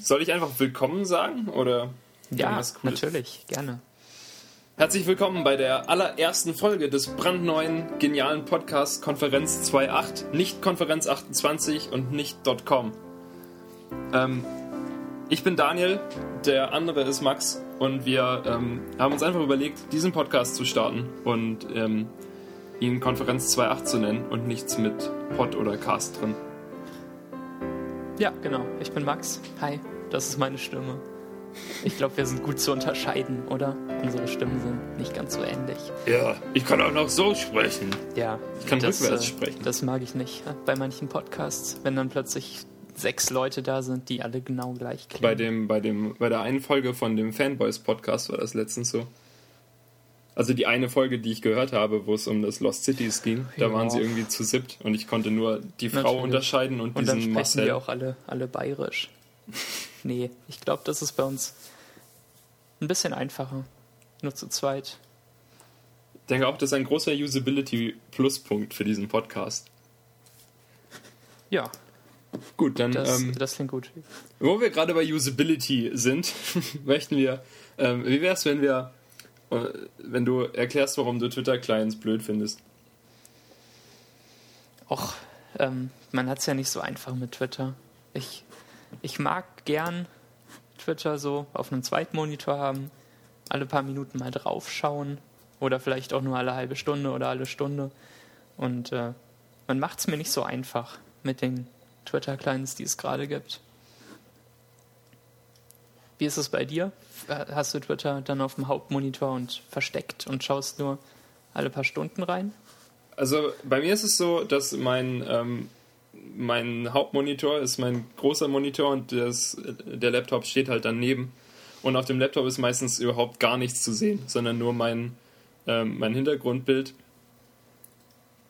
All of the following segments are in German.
soll ich einfach willkommen sagen oder Ja, natürlich, gerne. Herzlich willkommen bei der allerersten Folge des brandneuen, genialen Podcasts Konferenz 2.8, nicht Konferenz 28 und nicht .com. Ähm, ich bin Daniel, der andere ist Max und wir ähm, haben uns einfach überlegt, diesen Podcast zu starten und ähm, ihn Konferenz 2.8 zu nennen und nichts mit Pod oder Cast drin. Ja, genau. Ich bin Max. Hi, das ist meine Stimme. Ich glaube, wir sind gut zu unterscheiden, oder? Unsere Stimmen sind nicht ganz so ähnlich. Ja, ich kann auch noch so sprechen. Ja, Ich kann das, rückwärts äh, sprechen. Das mag ich nicht äh, bei manchen Podcasts, wenn dann plötzlich sechs Leute da sind, die alle genau gleich klingen. Bei, dem, bei, dem, bei der einen Folge von dem Fanboys-Podcast war das letztens so. Also die eine Folge, die ich gehört habe, wo es um das Lost Cities ging, da Ja. waren sie irgendwie zu siebt und ich konnte nur die Frau Natürlich. unterscheiden und, Und dann diesen sprechen Marcel. wir auch alle, alle bayerisch. nee, ich glaube, das ist bei uns ein bisschen einfacher. Nur zu zweit. Ich denke auch, das ist ein großer Usability-Pluspunkt für diesen Podcast. Ja, Gut, dann, das, ähm, das klingt gut. wo wir gerade bei Usability sind, möchten wir, ähm, wie wäre es, wenn wir, wenn du erklärst, warum du Twitter-Clients blöd findest? Och, ähm, man hat es ja nicht so einfach mit Twitter. Ich, ich mag gern Twitter so auf einem Zweitmonitor haben, alle paar Minuten mal draufschauen oder vielleicht auch nur alle halbe Stunde oder alle Stunde. Und äh, man macht es mir nicht so einfach mit den Twitter-Clients, die es gerade gibt. Wie ist es bei dir? Hast du Twitter dann auf dem Hauptmonitor und versteckt und schaust nur alle paar Stunden rein? Also bei mir ist es so, dass mein, ähm, mein Hauptmonitor ist mein großer Monitor und das, der Laptop steht halt daneben. Und auf dem Laptop ist meistens überhaupt gar nichts zu sehen, sondern nur mein, ähm, mein Hintergrundbild.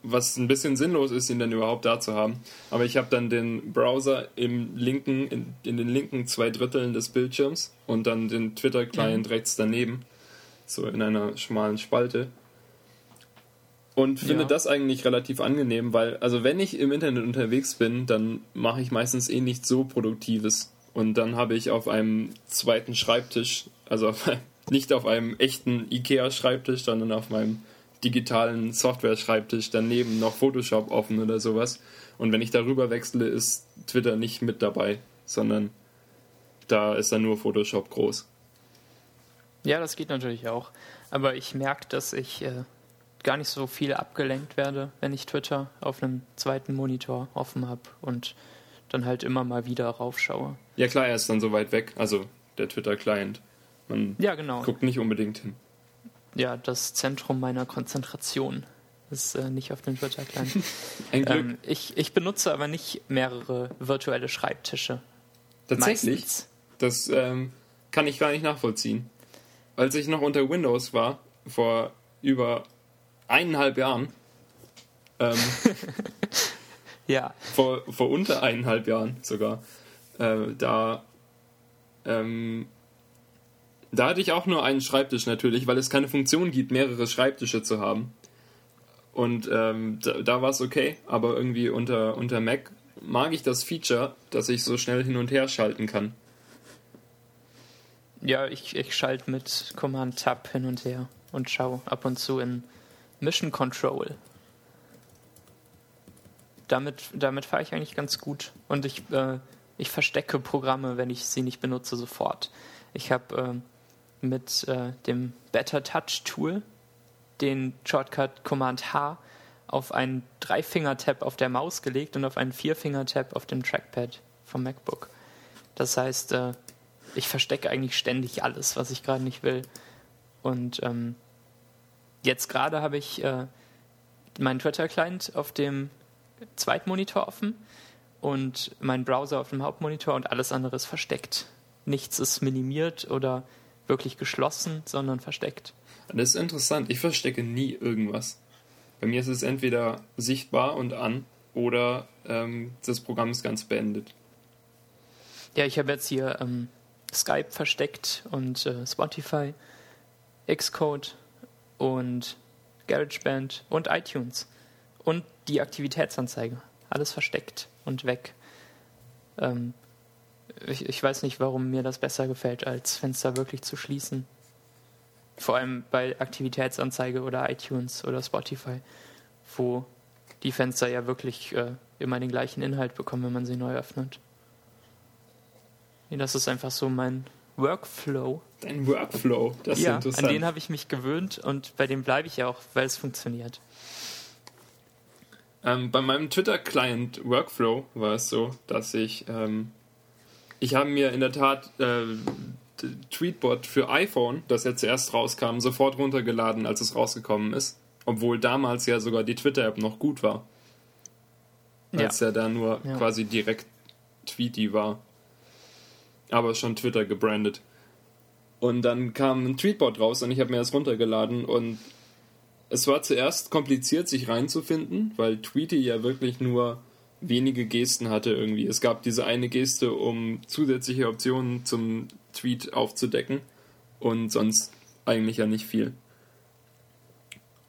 Was ein bisschen sinnlos ist, ihn dann überhaupt da zu haben. Aber ich habe dann den Browser im linken, in, in den linken zwei Dritteln des Bildschirms und dann den Twitter-Client rechts daneben. So in einer schmalen Spalte. Und finde Ja. das eigentlich relativ angenehm, weil, also wenn ich im Internet unterwegs bin, dann mache ich meistens eh nichts so Produktives. Und dann habe ich auf einem zweiten Schreibtisch, also auf, einem- nicht auf einem echten IKEA-Schreibtisch, sondern auf meinem digitalen Software-Schreibtisch daneben noch Photoshop offen oder sowas. Und wenn ich darüber wechsle, ist Twitter nicht mit dabei, sondern da ist dann nur Photoshop groß. Ja, das geht natürlich auch. Aber ich merke, dass ich äh, gar nicht so viel abgelenkt werde, wenn ich Twitter auf einem zweiten Monitor offen habe und dann halt immer mal wieder raufschaue. Ja klar, er ist dann so weit weg, also der Twitter-Client. Man Ja, genau. guckt nicht unbedingt hin. Ja, das Zentrum meiner Konzentration ist äh, nicht auf dem Twitter-Client. Ein Glück. ähm, ich, ich benutze aber nicht mehrere virtuelle Schreibtische. Tatsächlich, Meistens. das ähm, kann ich gar nicht nachvollziehen. Als ich noch unter Windows war, vor über eineinhalb Jahren, ähm, Ja, vor, vor unter eineinhalb Jahren sogar, äh, da, ähm, da hatte ich auch nur einen Schreibtisch natürlich, weil es keine Funktion gibt, mehrere Schreibtische zu haben. Und ähm, da, da war es okay, aber irgendwie unter, unter Mac mag ich das Feature, dass ich so schnell hin und her schalten kann. ja ich, ich schalte mit Command Tab hin und her und schaue ab und zu in Mission Control. Damit, damit fahre ich eigentlich ganz gut. Und ich, äh, ich verstecke Programme, wenn ich sie nicht benutze, sofort. Ich habe äh, mit äh, dem Better Touch Tool den Shortcut Command H auf einen Dreifinger-Tab auf der Maus gelegt und auf einen Vierfinger-Tab auf dem Trackpad vom MacBook. Das heißt, äh, ich verstecke eigentlich ständig alles, was ich gerade nicht will. Und ähm, jetzt gerade habe ich äh, meinen Twitter-Client auf dem Zweitmonitor offen und meinen Browser auf dem Hauptmonitor und alles andere ist versteckt. Nichts ist minimiert oder wirklich geschlossen, sondern versteckt. Das ist interessant. Ich verstecke nie irgendwas. Bei mir ist es entweder sichtbar und an oder ähm, das Programm ist ganz beendet. Ja, ich habe jetzt hier ähm, Skype versteckt und äh, Spotify, Xcode und GarageBand und iTunes und die Aktivitätsanzeige. Alles versteckt und weg. Ähm, ich, ich weiß nicht, warum mir das besser gefällt, als Fenster wirklich zu schließen. Vor allem bei Aktivitätsanzeige oder iTunes oder Spotify, wo die Fenster ja wirklich äh, immer den gleichen Inhalt bekommen, wenn man sie neu öffnet. Das ist einfach so mein Workflow. Dein Workflow, das ja, ist interessant. An den habe ich mich gewöhnt und bei dem bleibe ich ja auch, weil es funktioniert. Ähm, bei meinem Twitter-Client Workflow war es so, dass ich, ähm, ich habe mir in der Tat äh, Tweetbot für iPhone, das ja zuerst rauskam, sofort runtergeladen, als es rausgekommen ist. Obwohl damals ja sogar die Twitter-App noch gut war. Als ja, ja da nur ja. quasi direkt Tweety war. Aber schon Twitter gebrandet. Und dann kam ein Tweetbot raus und ich habe mir das runtergeladen und es war zuerst kompliziert, sich reinzufinden, weil Tweety ja wirklich nur wenige Gesten hatte irgendwie. Es gab diese eine Geste, um zusätzliche Optionen zum Tweet aufzudecken und sonst eigentlich ja nicht viel.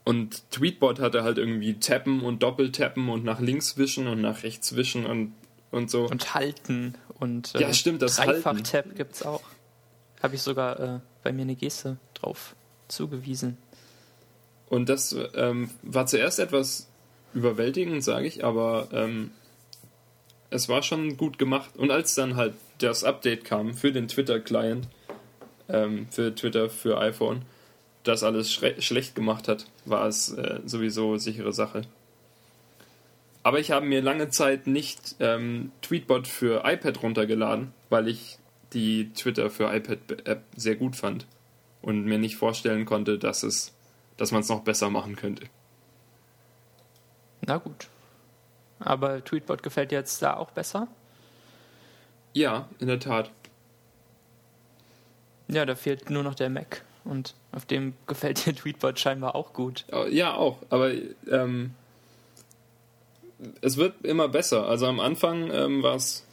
Und Tweetbot hatte halt irgendwie Tappen und Doppeltappen und nach links wischen und nach rechts wischen und, und so. Und halten und äh, ja, stimmt, das Dreifach-Tab gibt es auch. Habe ich sogar äh, bei mir eine Geste drauf zugewiesen. Und das ähm, war zuerst etwas überwältigend, sage ich, aber ähm, es war schon gut gemacht. Und als dann halt das Update kam für den Twitter-Client, ähm, für Twitter für iPhone, das alles schlecht gemacht hat, war es äh, sowieso sichere Sache. Aber ich habe mir lange Zeit nicht ähm, Tweetbot für iPad runtergeladen, weil ich die Twitter für iPad-App sehr gut fand und mir nicht vorstellen konnte, dass es dass man es noch besser machen könnte. Na gut. Aber Tweetbot gefällt dir jetzt da auch besser? Ja, in der Tat. Ja, da fehlt nur noch der Mac. Und auf dem gefällt dir Tweetbot scheinbar auch gut. Ja, auch. Aber ähm, es wird immer besser. Also am Anfang ähm, war es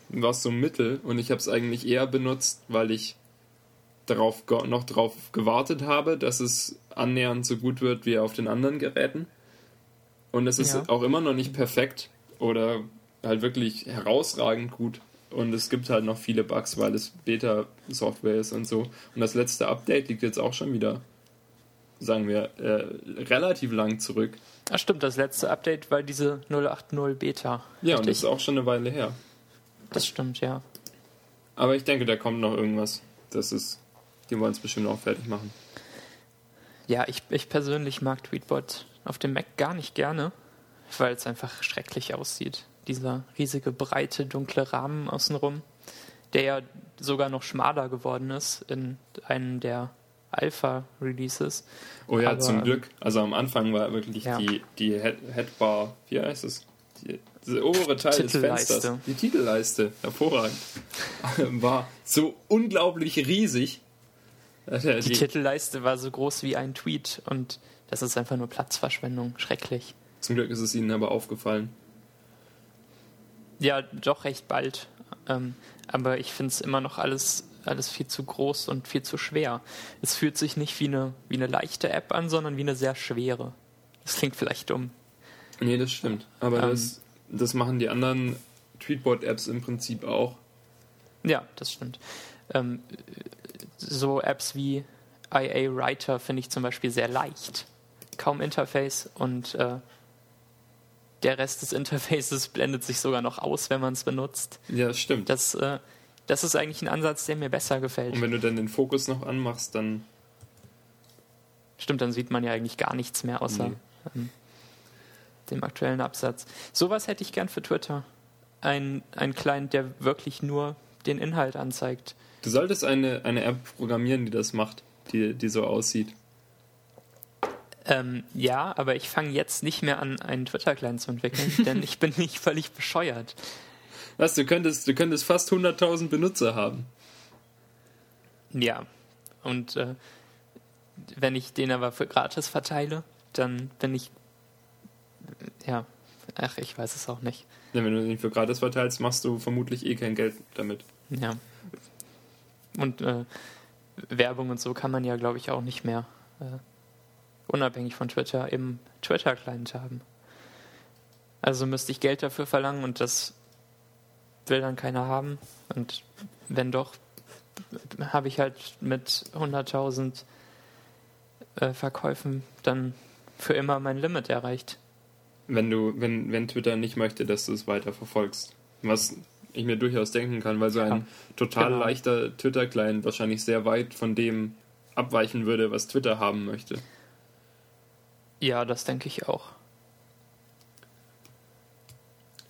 so mittel und ich habe es eigentlich eher benutzt, weil ich darauf noch darauf gewartet habe, dass es annähernd so gut wird wie auf den anderen Geräten. Und es ist ja. auch immer noch nicht perfekt oder halt wirklich herausragend gut. Und es gibt halt noch viele Bugs, weil es Beta-Software ist und so. Und das letzte Update liegt jetzt auch schon wieder, sagen wir, äh, relativ lang zurück. Ach stimmt, das letzte Update war diese 080 Beta. Ja, richtig? und das ist auch schon eine Weile her. Das stimmt, ja. Aber ich denke, da kommt noch irgendwas. Das ist die wollen es bestimmt auch fertig machen. Ja, ich, ich persönlich mag Tweetbot auf dem Mac gar nicht gerne, weil es einfach schrecklich aussieht. Dieser riesige, breite, dunkle Rahmen außenrum, der ja sogar noch schmaler geworden ist in einem der Alpha-Releases. Oh ja, Aber, zum Glück. Also am Anfang war wirklich ja. die, die Head Headbar, wie heißt es? Die, der obere Teil des Fensters, die Titelleiste, hervorragend, war so unglaublich riesig, die, die Titelleiste war so groß wie ein Tweet und das ist einfach nur Platzverschwendung. Schrecklich. Zum Glück ist es Ihnen aber aufgefallen. Ja, doch recht bald. Ähm, aber ich finde es immer noch alles, alles viel zu groß und viel zu schwer. Es fühlt sich nicht wie eine, wie eine leichte App an, sondern wie eine sehr schwere. Das klingt vielleicht dumm. Nee, das stimmt. Aber ähm, das, das machen die anderen Tweetbot-Apps im Prinzip auch. Ja, das stimmt. Ähm, so Apps wie IA Writer finde ich zum Beispiel sehr leicht. Kaum Interface und äh, der Rest des Interfaces blendet sich sogar noch aus, wenn man es benutzt. Ja, stimmt. Das, äh, das ist eigentlich ein Ansatz, der mir besser gefällt. Und wenn du dann den Fokus noch anmachst, dann. Stimmt, dann sieht man ja eigentlich gar nichts mehr außer nee. ähm, dem aktuellen Absatz. Sowas hätte ich gern für Twitter. Ein, ein Client, der wirklich nur den Inhalt anzeigt. Du solltest eine, eine App programmieren, die das macht, die, die so aussieht. Ähm, ja, aber ich fange jetzt nicht mehr an, einen Twitter-Client zu entwickeln, denn ich bin nicht völlig bescheuert. Was, du könntest, du könntest fast 100.000 Benutzer haben. Ja, und äh, wenn ich den aber für gratis verteile, dann bin ich. Ja, ach, ich weiß es auch nicht. Ja, wenn du den für gratis verteilst, machst du vermutlich eh kein Geld damit. Ja. Und äh, Werbung und so kann man ja, glaube ich, auch nicht mehr äh, unabhängig von Twitter im Twitter-Client haben. Also müsste ich Geld dafür verlangen und das will dann keiner haben. Und wenn doch, habe ich halt mit 100.000 äh, Verkäufen dann für immer mein Limit erreicht. Wenn du, wenn, wenn Twitter nicht möchte, dass du es weiter verfolgst. Was ich mir durchaus denken kann, weil so ein ja, total genau. leichter Twitter-Client wahrscheinlich sehr weit von dem abweichen würde, was Twitter haben möchte. Ja, das denke ich auch.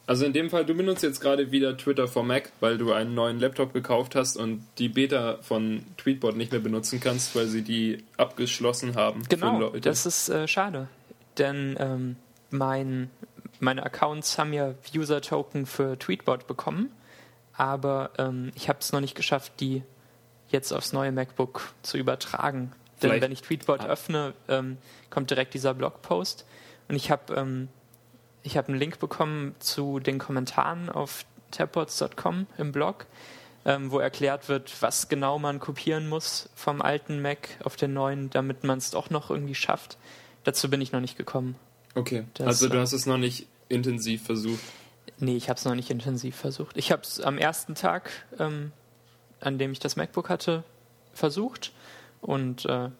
Also in dem Fall, du benutzt jetzt gerade wieder Twitter for Mac, weil du einen neuen Laptop gekauft hast und die Beta von Tweetbot nicht mehr benutzen kannst, weil sie die abgeschlossen haben. Genau, das ist äh, schade. Denn ähm, mein, meine Accounts haben ja User-Token für Tweetbot bekommen, aber ähm, ich habe es noch nicht geschafft, die jetzt aufs neue MacBook zu übertragen. Denn wenn ich Tweetbot ah. öffne, ähm, kommt direkt dieser Blogpost. Und ich habe ähm, ich habe einen Link bekommen zu den Kommentaren auf tabbots.com im Blog, ähm, wo erklärt wird, was genau man kopieren muss vom alten Mac auf den neuen, damit man es doch noch irgendwie schafft. Dazu bin ich noch nicht gekommen. Okay, das, also du hast es noch nicht intensiv versucht. Nee, ich habe es noch nicht intensiv versucht. Ich habe es am ersten Tag, ähm, an dem ich das MacBook hatte, versucht und äh,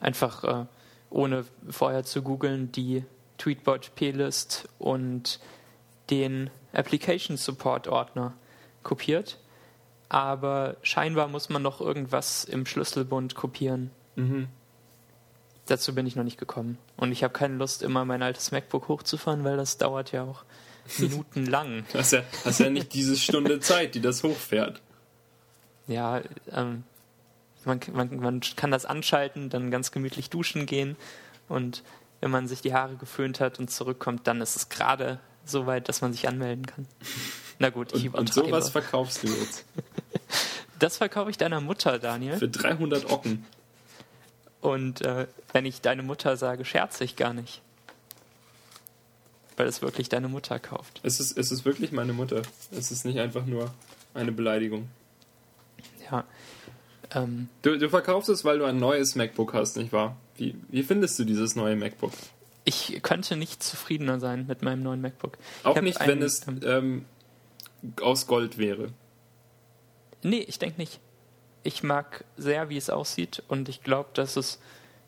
einfach äh, ohne vorher zu googeln die Tweetbot plist und den Application Support Ordner kopiert. Aber scheinbar muss man noch irgendwas im Schlüsselbund kopieren. Mhm. Dazu bin ich noch nicht gekommen. Und ich habe keine Lust, immer mein altes MacBook hochzufahren, weil das dauert ja auch Minuten lang. Du hast ja, hast ja nicht diese Stunde Zeit, die das hochfährt. Ja, ähm, man, man, man kann das anschalten, dann ganz gemütlich duschen gehen und wenn man sich die Haare geföhnt hat und zurückkommt, dann ist es gerade so weit, dass man sich anmelden kann. Na gut, ich und, und sowas verkaufst du jetzt? das verkaufe ich deiner Mutter, Daniel. Für 300 Ocken. Und äh, wenn ich deine Mutter sage, scherze ich gar nicht. Weil es wirklich deine Mutter kauft. Es ist, es ist wirklich meine Mutter. Es ist nicht einfach nur eine Beleidigung. Ja. Ähm, du, du verkaufst es, weil du ein neues MacBook hast, nicht wahr? Wie, wie findest du dieses neue MacBook? Ich könnte nicht zufriedener sein mit meinem neuen MacBook. Auch nicht, einen, wenn es ähm, aus Gold wäre. Nee, ich denke nicht. Ich mag sehr, wie es aussieht und ich glaube, dass es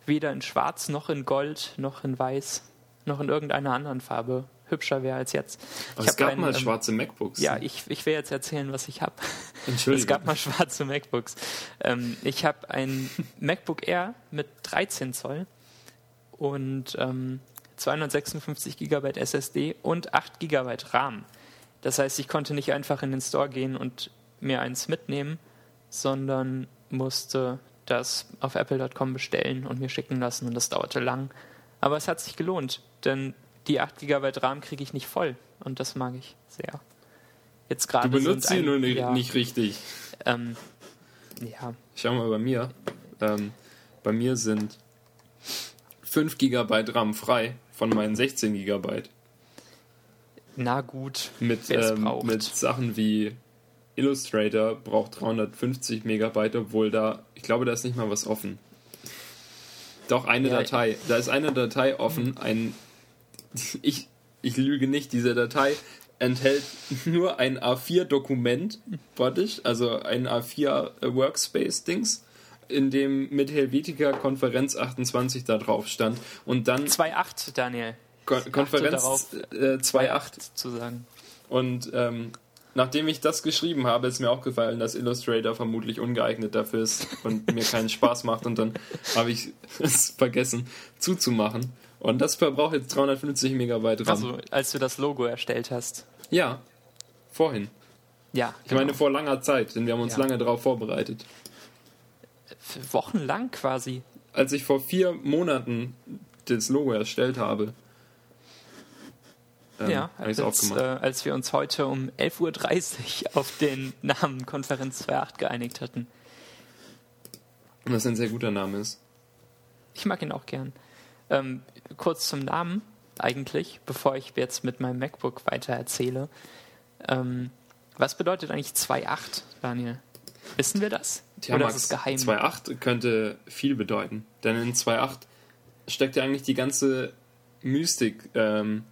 weder in Schwarz noch in Gold noch in Weiß noch in irgendeiner anderen Farbe hübscher wäre als jetzt. Aber es gab ein, mal ähm, schwarze MacBooks. Ja, ich, ich will jetzt erzählen, was ich habe. Entschuldigung. Es gab mal schwarze MacBooks. Ähm, ich habe ein MacBook Air mit 13 Zoll und ähm, 256 GB SSD und 8 GB RAM. Das heißt, ich konnte nicht einfach in den Store gehen und mir eins mitnehmen, sondern musste das auf apple.com bestellen und mir schicken lassen und das dauerte lang. Aber es hat sich gelohnt, denn die 8 GB RAM kriege ich nicht voll und das mag ich sehr. Jetzt gerade du benutzt sie nur nicht, ja, nicht richtig. Ähm, ja. Schau mal bei mir. Ähm, bei mir sind 5 GB RAM frei von meinen 16 GB. Na gut. Mit, ähm, mit Sachen wie Illustrator braucht 350 Megabyte, obwohl da, ich glaube, da ist nicht mal was offen. Doch, eine ja, Datei. Da ist eine Datei offen, ein ich, ich lüge nicht, diese Datei enthält nur ein A4-Dokument, also ein A4-Workspace-Dings, in dem mit Helvetica Konferenz 28 da drauf stand. Und dann. 2.8, Daniel. Kon Konferenz 2.8 äh, zu sagen. Und ähm, nachdem ich das geschrieben habe, ist mir aufgefallen, dass Illustrator vermutlich ungeeignet dafür ist und mir keinen Spaß macht. Und dann habe ich es vergessen zuzumachen. Und das verbraucht jetzt 350 Megabyte RAM. Also, als du das Logo erstellt hast. Ja, vorhin. Ja. Ich genau. meine, vor langer Zeit, denn wir haben uns ja. lange darauf vorbereitet. Wochenlang quasi. Als ich vor vier Monaten das Logo erstellt habe. Ähm, ja, als, äh, als wir uns heute um 11.30 Uhr auf den Namen Konferenz 2.8 geeinigt hatten. Und das ein sehr guter Name ist. Ich mag ihn auch gern. Ähm, kurz zum Namen eigentlich, bevor ich jetzt mit meinem MacBook weiter erzähle. Ähm, was bedeutet eigentlich 2.8, Daniel? Wissen wir das? Tja, Oder Max, ist es geheim? 2.8 könnte viel bedeuten. Denn in 2.8 steckt ja eigentlich die ganze Mystik ähm,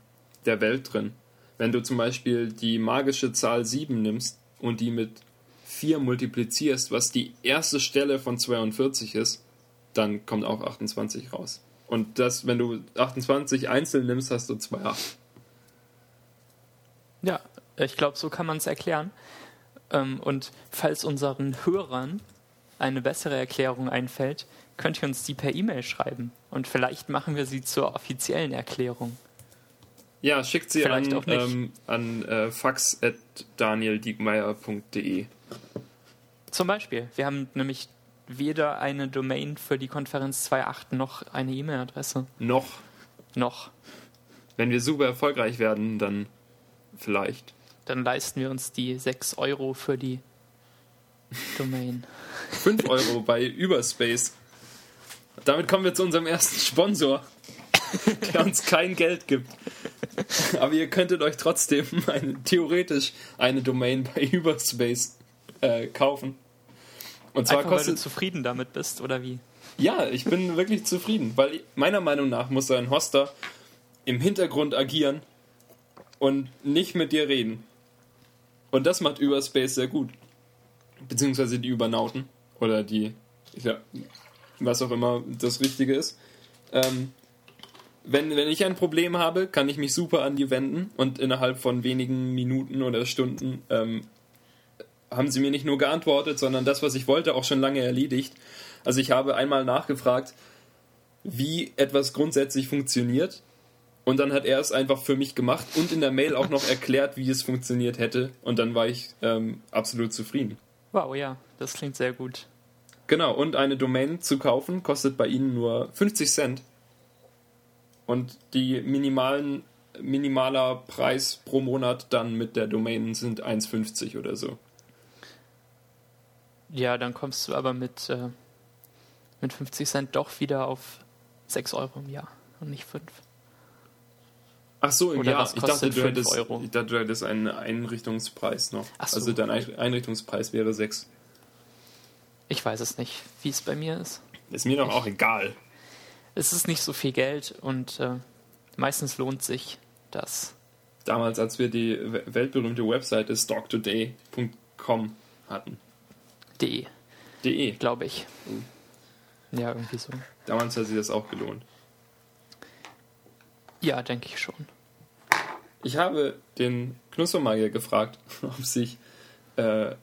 der Welt drin. Wenn du zum Beispiel die magische Zahl 7 nimmst, und die mit 4 multiplizierst, was die erste Stelle von 42 ist, dann kommt auch 28 raus. Und das, wenn du 28 einzeln nimmst, hast du 2,8. Ja, ich glaube, so kann man es erklären. Ähm, und falls unseren Hörern eine bessere Erklärung einfällt, könnt ihr uns die per E-Mail schreiben. Und vielleicht machen wir sie zur offiziellen Erklärung. Ja, schickt sie Vielleicht an, auch nicht. ähm, an äh, fax.danieldiekmeyer.de. Zum Beispiel, wir haben nämlich weder eine Domain für die Konferenz 2.8 noch eine E-Mail-Adresse. Noch, Noch. wenn wir super erfolgreich werden, dann vielleicht. Dann leisten wir uns die 6 Euro für die Domain. 5 Euro bei Überspace. Damit kommen wir zu unserem ersten Sponsor, der uns kein Geld gibt. Aber ihr könntet euch trotzdem eine, theoretisch eine Domain bei Überspace äh, kaufen. Und zwar Einfach weil du kostet. zufrieden damit bist, oder wie? Ja, ich bin wirklich zufrieden, weil meiner Meinung nach muss ein Hoster im Hintergrund agieren und nicht mit dir reden. Und das macht Überspace sehr gut. Beziehungsweise die Übernauten oder die, ja, was auch immer das Richtige ist. Ähm, wenn, wenn ich ein Problem habe, kann ich mich super an die wenden und innerhalb von wenigen Minuten oder Stunden ähm, haben sie mir nicht nur geantwortet, sondern das, was ich wollte, auch schon lange erledigt. Also ich habe einmal nachgefragt, wie etwas grundsätzlich funktioniert. Und dann hat er es einfach für mich gemacht und in der Mail auch noch erklärt, wie es funktioniert hätte. Und dann war ich ähm, absolut zufrieden. Wow, ja, das klingt sehr gut. Genau, und eine Domain zu kaufen kostet bei ihnen nur 50 Cent. Und die minimalen, minimaler Preis pro Monat dann mit der Domain sind 1,50 oder so. Ja, dann kommst du aber mit, äh, mit 50 Cent doch wieder auf 6 Euro im Jahr und nicht 5. Ach so, im Oder Jahr. Ich dachte, kostet du fünf hättest, Euro? ich dachte, du hättest einen Einrichtungspreis noch. Ach so. Also dein Ein- Einrichtungspreis wäre 6. Ich weiß es nicht, wie es bei mir ist. Ist mir doch auch egal. Es ist nicht so viel Geld und äh, meistens lohnt sich das. Damals, als wir die we- weltberühmte Webseite stocktoday.com hatten. De, De. glaube ich. Ja, irgendwie so. Damals hat sich das auch gelohnt. Ja, denke ich schon. Ich habe den Knuspermagier gefragt, ob sich, äh,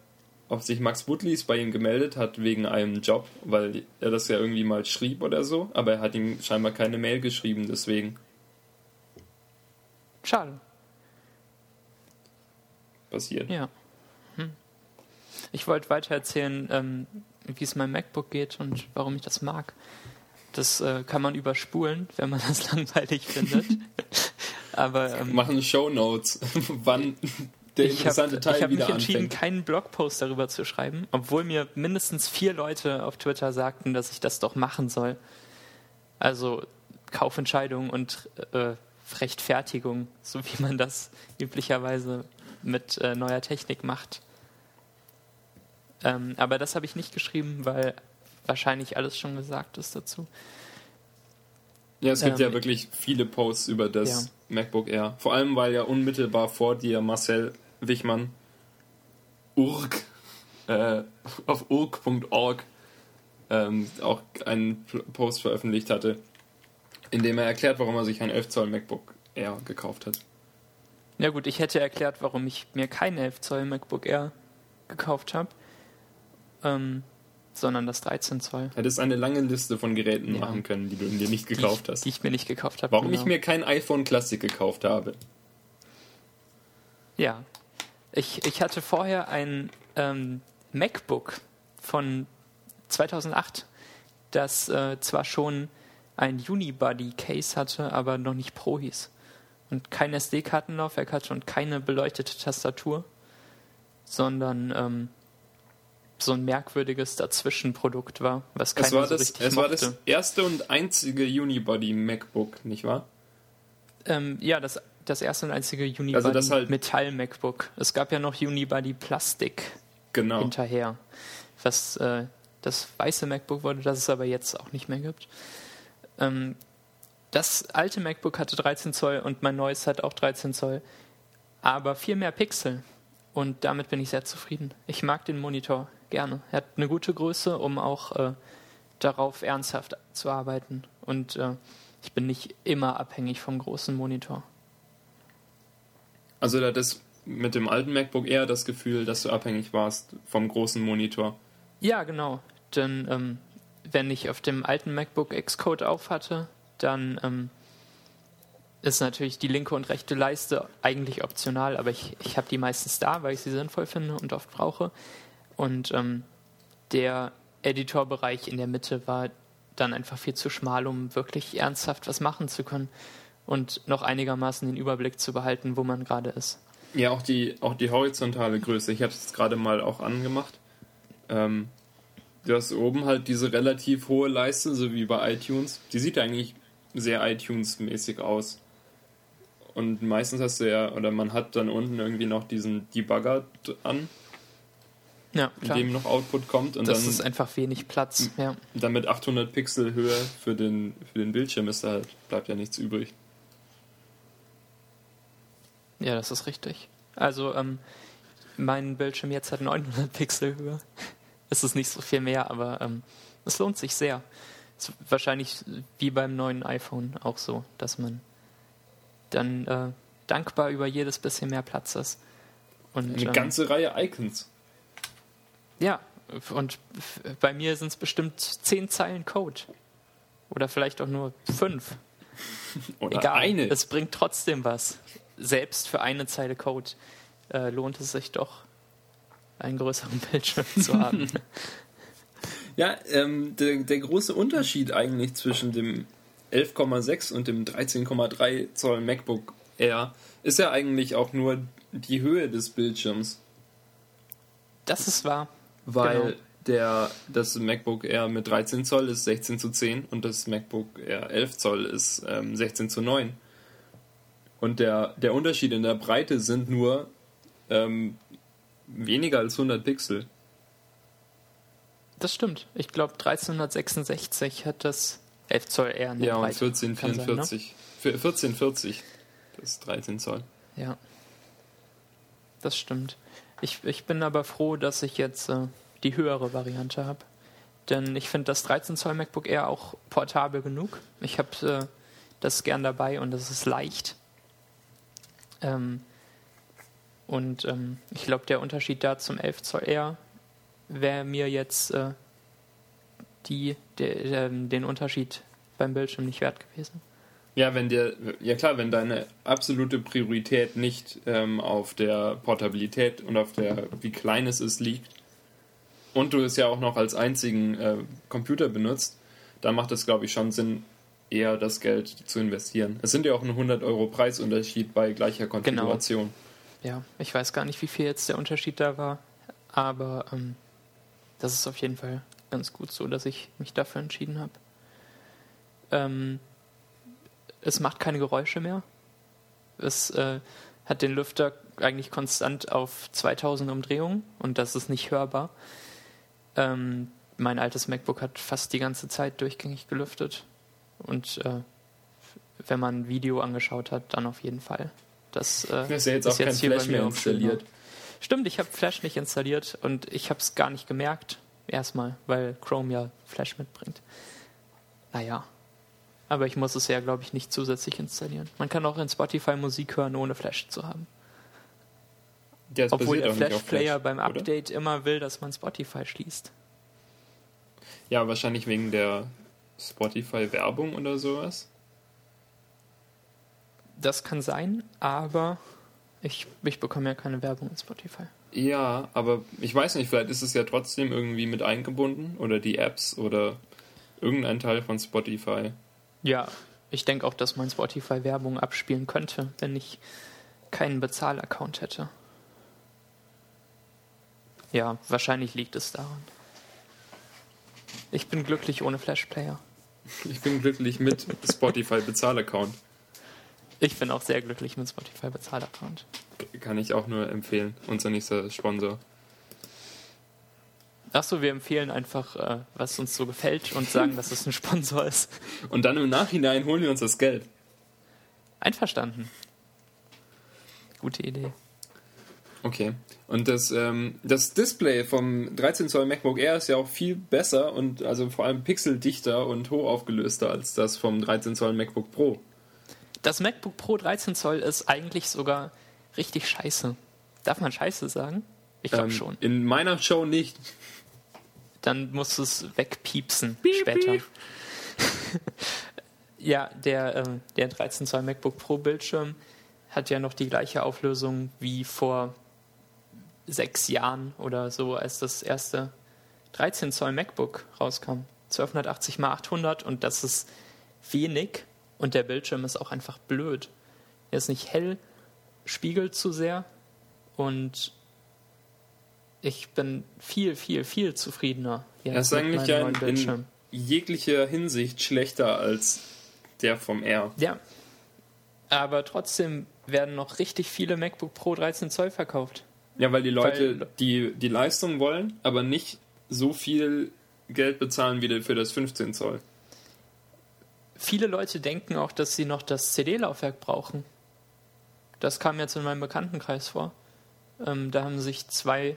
ob sich Max Butlis bei ihm gemeldet hat wegen einem Job, weil er das ja irgendwie mal schrieb oder so, aber er hat ihm scheinbar keine Mail geschrieben, deswegen Schade. passiert. Ja. Ich wollte weiter erzählen, ähm, wie es meinem MacBook geht und warum ich das mag. Das äh, kann man überspulen, wenn man das langweilig findet. Aber ähm, Machen Show Notes, wann der ich habe interessante Teil hab mich wieder entschieden, anfängt. keinen Blogpost darüber zu schreiben, obwohl mir mindestens vier Leute auf Twitter sagten, dass ich das doch machen soll. Also Kaufentscheidung und äh, Rechtfertigung, so wie man das üblicherweise mit äh, neuer Technik macht. Ähm, aber das habe ich nicht geschrieben, weil wahrscheinlich alles schon gesagt ist dazu. Ja, es gibt Ähm, ja wirklich viele Posts über das ja. MacBook Air. Vor allem, weil ja unmittelbar vor dir Marcel Wichmann urg, äh, auf urg.org ähm, auch einen Post veröffentlicht hatte, in dem er erklärt, warum er sich ein 11 Zoll MacBook Air gekauft hat. Ja gut, ich hätte erklärt, warum ich mir kein 11 Zoll MacBook Air gekauft habe, ähm, sondern das 13 Zoll. Hättest eine lange Liste von Geräten Ja. machen können, die du dir nicht die gekauft ich, hast. Die ich mir nicht gekauft habe. Warum genau. ich mir kein iPhone Classic gekauft habe. Ja. Ich, ich hatte vorher ein ähm, MacBook von 2008, das äh, zwar schon ein Unibody-Case hatte, aber noch nicht Pro hieß. Und kein SD-Kartenlaufwerk hatte und keine beleuchtete Tastatur, sondern ähm, so ein merkwürdiges Dazwischenprodukt war, was keiner Es war, so das, richtig es war mochte. das erste und einzige Unibody MacBook, nicht wahr? Ähm, ja, das, das erste und einzige Unibody Also halt- Metall MacBook. Es gab ja noch Unibody Plastik Genau. hinterher, was äh, das weiße MacBook wurde, das es aber jetzt auch nicht mehr gibt. Ähm, das alte MacBook hatte 13 Zoll und mein neues hat auch 13 Zoll, aber viel mehr Pixel. Und damit bin ich sehr zufrieden. Ich mag den Monitor gerne. Er hat eine gute Größe, um auch äh, darauf ernsthaft zu arbeiten. Und äh, ich bin nicht immer abhängig vom großen Monitor. Also da das mit dem alten MacBook eher das Gefühl, dass du abhängig warst vom großen Monitor. Ja, genau. Denn ähm, wenn ich auf dem alten MacBook Xcode auf hatte, dann ähm, ist natürlich die linke und rechte Leiste eigentlich optional, aber ich, ich habe die meistens da, weil ich sie sinnvoll finde und oft brauche. Und ähm, der Editorbereich in der Mitte war dann einfach viel zu schmal, um wirklich ernsthaft was machen zu können und noch einigermaßen den Überblick zu behalten, wo man gerade ist. Ja, auch die, auch die horizontale Größe. Ich habe es gerade mal auch angemacht. Ähm, du hast oben halt diese relativ hohe Leiste, so wie bei iTunes. Die sieht eigentlich sehr iTunes-mäßig aus. Und meistens hast du ja, oder man hat dann unten irgendwie noch diesen Debugger an, ja, in dem noch Output kommt. Und das dann, ist einfach wenig Platz. Ja. dann mit 800 Pixel Höhe für den, für den Bildschirm ist da halt, bleibt ja nichts übrig. ja, das ist richtig. Also ähm, mein Bildschirm jetzt hat 900 Pixel Höhe. Es ist nicht so viel mehr, aber ähm, es lohnt sich sehr. Ist wahrscheinlich wie beim neuen iPhone auch so, dass man dann äh, dankbar über jedes bisschen mehr Platz ist. Und, Eine ähm, ganze Reihe Icons. Ja, und bei mir sind es bestimmt zehn Zeilen Code. Oder vielleicht auch nur fünf. Oder Egal, eine. es bringt trotzdem was. Selbst für eine Zeile Code äh, lohnt es sich doch, einen größeren Bildschirm zu haben. Ja, ähm, der, der große Unterschied eigentlich zwischen dem 11,6 und dem 13,3 Zoll MacBook Air ist ja eigentlich auch nur die Höhe des Bildschirms, Das ist wahr. Weil Genau. der, das MacBook Air mit 13 Zoll ist 16 zu 10 und das MacBook Air 11 Zoll ist ähm, 16 zu 9. Und der, der Unterschied in der Breite sind nur ähm, weniger als 100 Pixel. Das stimmt. Ich glaube, 1366 hat das 11 Zoll eher eine Ja, und Breite. Kann sein, ne? 1444. Für 1440. Das ist 13 Zoll. Ja. Das stimmt. Ich, ich bin aber froh, dass ich jetzt äh, die höhere Variante habe. Denn ich finde das 13 Zoll MacBook Air auch portabel genug. Ich habe äh, das gern dabei und es ist leicht. Ähm, und ähm, ich glaube, der Unterschied da zum 11 Zoll Air wäre mir jetzt äh, die, der, der, den Unterschied beim Bildschirm nicht wert gewesen. Ja, wenn dir, ja klar, wenn deine absolute Priorität nicht ähm, auf der Portabilität und auf der, wie klein es ist, liegt und du es ja auch noch als einzigen äh, Computer benutzt, dann macht es, glaube ich, schon Sinn, eher das Geld zu investieren. Es sind ja auch ein 100 Euro Preisunterschied bei gleicher Konfiguration. Ja, ich weiß gar nicht, wie viel jetzt der Unterschied da war, aber ähm, das ist auf jeden Fall ganz gut so, dass ich mich dafür entschieden habe. Ähm, es macht keine Geräusche mehr. Es äh, hat den Lüfter eigentlich konstant auf 2000 Umdrehungen und das ist nicht hörbar. Ähm, mein altes MacBook hat fast die ganze Zeit durchgängig gelüftet und äh, wenn man ein Video angeschaut hat, dann auf jeden Fall. Das, äh, hast ja jetzt auch kein hier bei Flash mehr auch installiert. Stimmt, ich habe Flash nicht installiert und ich habe es gar nicht gemerkt. Erstmal, weil Chrome ja Flash mitbringt. Naja. Aber ich muss es ja, glaube ich, nicht zusätzlich installieren. Man kann auch in Spotify Musik hören, ohne Flash zu haben. Ja, Obwohl der Flash-Player Flash, beim oder? Update immer will, dass man Spotify schließt. Ja, wahrscheinlich wegen der Spotify-Werbung oder sowas. Das kann sein, aber ich, ich bekomme ja keine Werbung in Spotify. Ja, aber ich weiß nicht, vielleicht ist es ja trotzdem irgendwie mit eingebunden oder die Apps oder irgendein Teil von Spotify. Ja, ich denke auch, dass mein Spotify Werbung abspielen könnte, wenn ich keinen Bezahlaccount hätte. Ja, wahrscheinlich liegt es daran. Ich bin glücklich ohne Flash-Player. Ich bin glücklich mit Spotify Bezahlaccount. Ich bin auch sehr glücklich mit Spotify Bezahlaccount. Kann ich auch nur empfehlen. Unser nächster Sponsor. Achso, wir empfehlen einfach, äh, was uns so gefällt und sagen, dass es ein Sponsor ist. Und dann im Nachhinein holen wir uns das Geld. Einverstanden. Gute Idee. Okay. Und das, ähm, das Display vom 13 Zoll MacBook Air ist ja auch viel besser und also vor allem pixeldichter und hochaufgelöster als das vom 13 Zoll MacBook Pro. Das MacBook Pro 13 Zoll ist eigentlich sogar richtig scheiße. Darf man scheiße sagen? Ich glaube Ähm, schon. In meiner Show nicht. Dann musst du es wegpiepsen Piep, später. piep. ja, der, ähm, der 13 Zoll MacBook Pro Bildschirm hat ja noch die gleiche Auflösung wie vor sechs Jahren oder so, als das erste 13 Zoll MacBook rauskam. 1280 x 800 und das ist wenig und der Bildschirm ist auch einfach blöd. Er ist nicht hell, spiegelt zu sehr und ich bin viel, viel, viel zufriedener. Er ist eigentlich ja in, in jeglicher Hinsicht schlechter als der vom Air. Ja. Aber trotzdem werden noch richtig viele MacBook Pro 13 Zoll verkauft. Ja, weil die Leute Weil- die, die Leistung wollen, aber nicht so viel Geld bezahlen wie für das 15 Zoll. Viele Leute denken auch, dass sie noch das CD-Laufwerk brauchen. Das kam jetzt in meinem Bekanntenkreis vor. Ähm, da haben sich zwei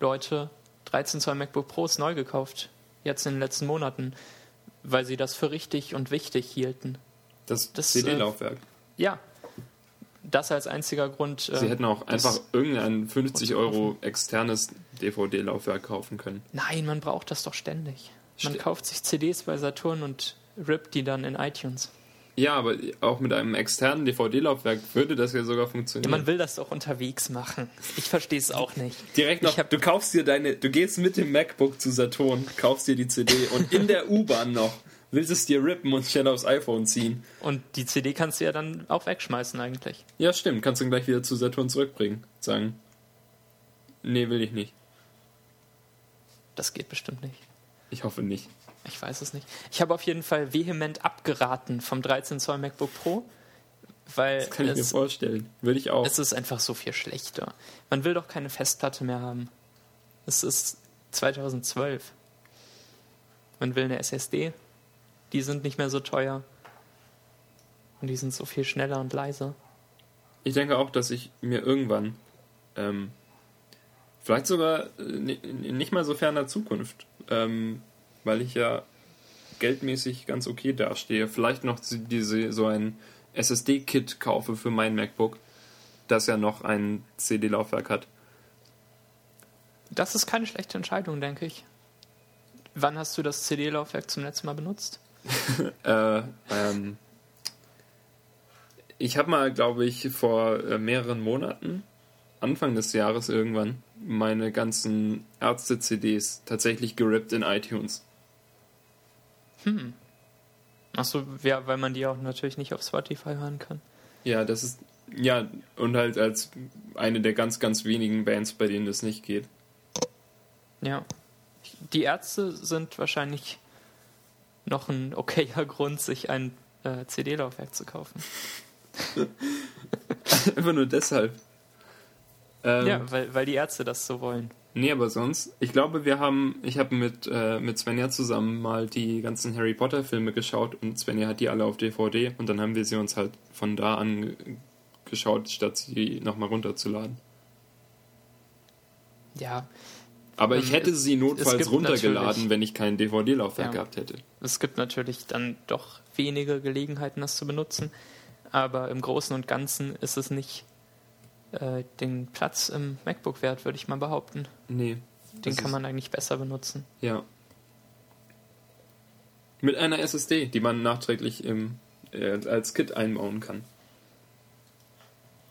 Leute 13 Zoll MacBook Pros neu gekauft. Jetzt in den letzten Monaten. Weil sie das für richtig und wichtig hielten. Das, Das, CD-Laufwerk. Ja. Das als einziger Grund. Sie äh, hätten auch einfach irgendein 50 zu Euro externes DVD-Laufwerk kaufen können. Nein, man braucht das doch ständig. Man Ste- kauft sich CDs bei Saturn und rippt die dann in iTunes. Ja, aber auch mit einem externen DVD-Laufwerk würde das ja sogar Ja, funktionieren. man will das doch unterwegs machen. Ich verstehe es auch nicht. Direkt noch, Ich hab- du kaufst dir deine, du gehst mit dem MacBook zu Saturn, kaufst dir die CD und in der U-Bahn noch willst es dir rippen und schnell aufs iPhone ziehen. Und die CD kannst du ja dann auch wegschmeißen eigentlich. Ja, stimmt, kannst du gleich wieder zu Saturn zurückbringen. Sagen, nee, will ich nicht. Das geht bestimmt nicht. Ich hoffe nicht. Ich weiß es nicht. Ich habe auf jeden Fall vehement abgeraten vom 13 Zoll MacBook Pro, weil Das kann ich mir es, vorstellen. Würde ich auch. es ist einfach so viel schlechter. Man will doch keine Festplatte mehr haben. Es ist 2012. Man will eine SSD. Die sind nicht mehr so teuer. Und die sind so viel schneller und leiser. Ich denke auch, dass ich mir irgendwann, ähm, vielleicht sogar äh, ni- nicht mal so ferner Zukunft, ähm, weil ich ja geldmäßig ganz okay dastehe, vielleicht noch so- diese, so ein SSD-Kit kaufe für mein MacBook, das ja noch ein CD-Laufwerk hat. Das ist keine schlechte Entscheidung, denke ich. Wann hast du das CD-Laufwerk zum letzten Mal benutzt? Äh, ähm, ich habe mal, glaube ich, vor äh, mehreren Monaten, Anfang des Jahres irgendwann, meine ganzen Ärzte-CDs tatsächlich gerippt in iTunes. Achso, ja, weil man die auch natürlich nicht auf Spotify hören kann. Ja, das ist, ja, und halt als eine der ganz, ganz wenigen Bands, bei denen das nicht geht. Ja. Die Ärzte sind wahrscheinlich noch ein okayer Grund, sich ein äh, CD-Laufwerk zu kaufen. Einfach nur deshalb. Ähm, Ja, weil, weil die Ärzte das so wollen. Nee, aber sonst, ich glaube, wir haben, ich habe mit, äh, mit Svenja zusammen mal die ganzen Harry Potter Filme geschaut und Svenja hat die alle auf DVD und dann haben wir sie uns halt von da an geschaut, statt sie nochmal runterzuladen. Ja, Aber ich Ähm, hätte sie notfalls runtergeladen, wenn ich kein DVD-Laufwerk Ja. gehabt hätte. es gibt natürlich dann doch wenige Gelegenheiten, das zu benutzen. Aber im Großen und Ganzen ist es nicht äh, den Platz im MacBook wert, würde ich mal behaupten. Nee. Den kann man eigentlich besser benutzen. Ja. Mit einer SSD, die man nachträglich im, äh, als Kit einbauen kann.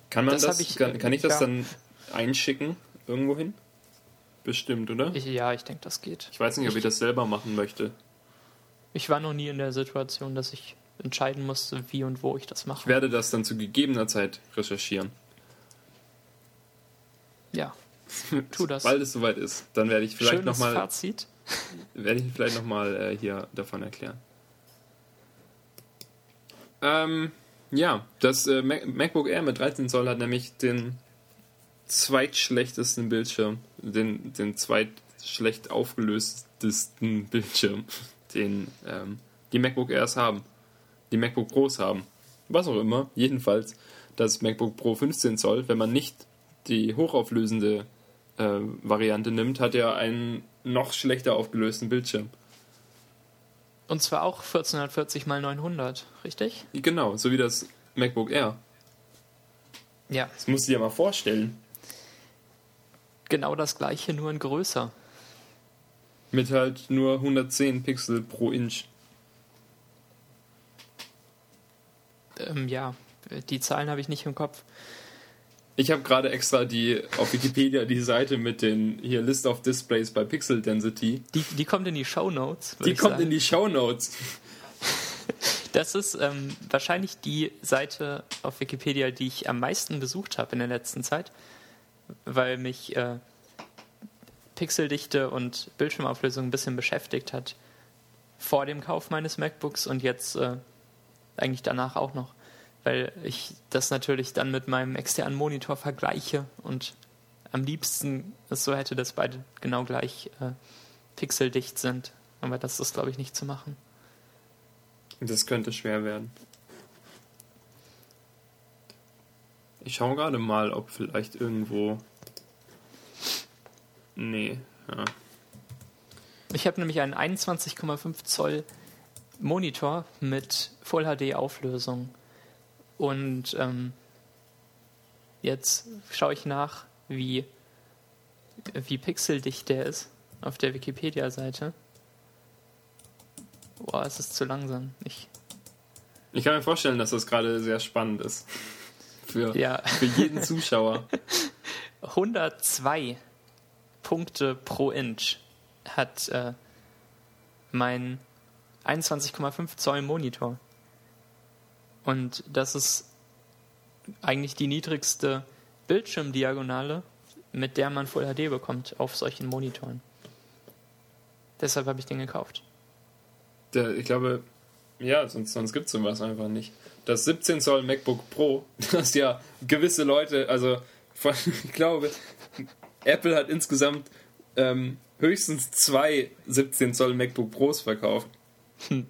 Kann man Das das, ich, kann, kann ich das ja. dann einschicken irgendwo hin? Bestimmt, oder? Ich, ja, ich denke, das geht. Ich weiß nicht, ob ich ich- das selber machen möchte. Ich war noch nie in der Situation, dass ich entscheiden musste, wie und wo ich das Ich mache. werde das dann zu gegebener Zeit recherchieren. Ja, Tu das. Sobald es soweit ist, dann werde ich vielleicht nochmal Fazit. werde ich vielleicht noch mal äh, hier davon erklären. Ähm, ja, das äh, Mac MacBook Air mit 13 Zoll hat nämlich den zweitschlechtesten Bildschirm, den, den zweitschlecht aufgelöstesten Bildschirm, den ähm, die MacBook Airs haben, die MacBook Pros haben. Was auch immer. Jedenfalls das MacBook Pro 15 Zoll, wenn man nicht die hochauflösende äh, Variante nimmt, hat er einen noch schlechter aufgelösten Bildschirm. Und zwar auch 1440 x 900, richtig? Genau, so wie das MacBook Air. Ja. Das musst du dir mal vorstellen. Genau das gleiche, nur in größer. Mit halt nur 110 Pixel pro Inch. Ähm, ja, die Zahlen habe ich nicht im Kopf. Ich habe gerade extra die auf Wikipedia die Seite mit den hier List of Displays bei Pixel Density. Die, die kommt in die Show Notes. Die kommt sagen. in die Show Notes. Das ist ähm, wahrscheinlich die Seite auf Wikipedia, die ich am meisten besucht habe in der letzten Zeit, weil mich äh, Pixeldichte und Bildschirmauflösung ein bisschen beschäftigt hat vor dem Kauf meines MacBooks und jetzt äh, eigentlich danach auch noch weil ich das natürlich dann mit meinem externen Monitor vergleiche und am liebsten es so hätte, dass beide genau gleich äh, pixeldicht sind. Aber das ist, glaube ich, nicht zu machen. Das könnte schwer werden. Ich schaue gerade mal, ob vielleicht irgendwo. Nee, ja. Ich habe nämlich einen 21,5 Zoll Monitor mit Full HD Auflösung. Und ähm, jetzt schaue ich nach, wie, wie pixeldicht der ist auf der Wikipedia-Seite. Boah, es ist zu langsam. Ich, ich kann mir vorstellen, dass das gerade sehr spannend ist. Für, ja. für jeden Zuschauer. 102 Punkte pro Inch hat äh, mein 21,5 Zoll Monitor. Und das ist eigentlich die niedrigste Bildschirmdiagonale, mit der man Full HD bekommt auf solchen Monitoren. Deshalb habe ich den gekauft. Ich glaube, ja, sonst, sonst gibt es sowas einfach nicht. Das 17 Zoll MacBook Pro, das ja gewisse Leute, also ich glaube, Apple hat insgesamt ähm, höchstens zwei 17 Zoll MacBook Pros verkauft.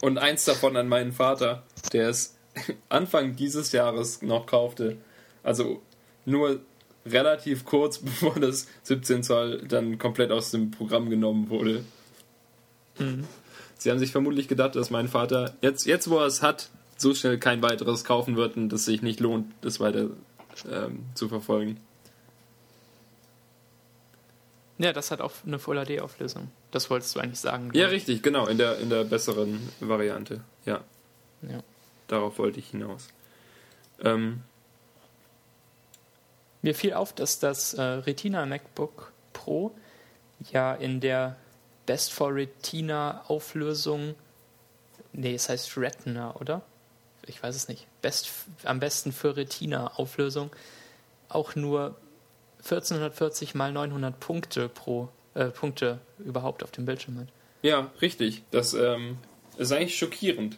Und eins davon an meinen Vater, der es Anfang dieses Jahres noch kaufte. Also nur relativ kurz bevor das 17 Zoll dann komplett aus dem Programm genommen wurde. Mhm. Sie haben sich vermutlich gedacht, dass mein Vater jetzt, jetzt wo er es hat, so schnell kein weiteres kaufen wird und es sich nicht lohnt, das weiter ähm, zu verfolgen. Ja, das hat auch eine Full HD-Auflösung. Das wolltest du eigentlich sagen. Ja, richtig, genau, in der, in der besseren Variante. Ja. Ja. Darauf wollte ich hinaus. Ähm, Mir fiel auf, dass das äh, Retina MacBook Pro ja in der Best for Retina Auflösung, nee, es heißt Retina, oder? Ich weiß es nicht. Best, am besten für Retina Auflösung auch nur 1440 mal 900 Punkte pro äh, Punkte überhaupt auf dem Bildschirm hat. Ja, richtig. Das ähm, ist eigentlich schockierend.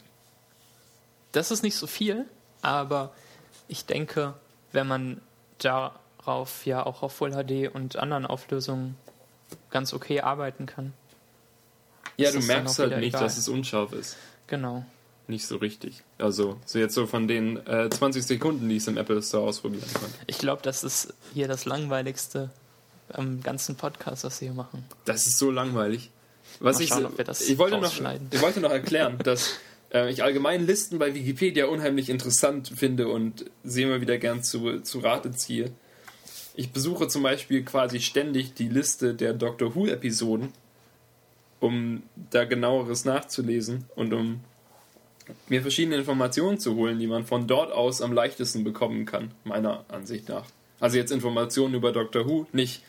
Das ist nicht so viel, aber ich denke, wenn man darauf ja auch auf Full HD und anderen Auflösungen ganz okay arbeiten kann. Ja, du merkst halt nicht, egal. dass es unscharf ist. Genau. Nicht so richtig. Also, so jetzt so von den äh, 20 Sekunden, die ich es im Apple Store ausprobieren konnte. Ich glaube, das ist hier das langweiligste am ganzen Podcast, was wir hier machen. Das ist so langweilig. Was Mal schauen, ich, ich, wollte noch, ich wollte noch erklären, dass äh, ich allgemein Listen bei Wikipedia unheimlich interessant finde und sie immer wieder gern zu, zu Rate ziehe. Ich besuche zum Beispiel quasi ständig die Liste der Doctor Who-Episoden, um da genaueres nachzulesen und um mir verschiedene Informationen zu holen, die man von dort aus am leichtesten bekommen kann, meiner Ansicht nach. Also jetzt Informationen über Doctor Who, nicht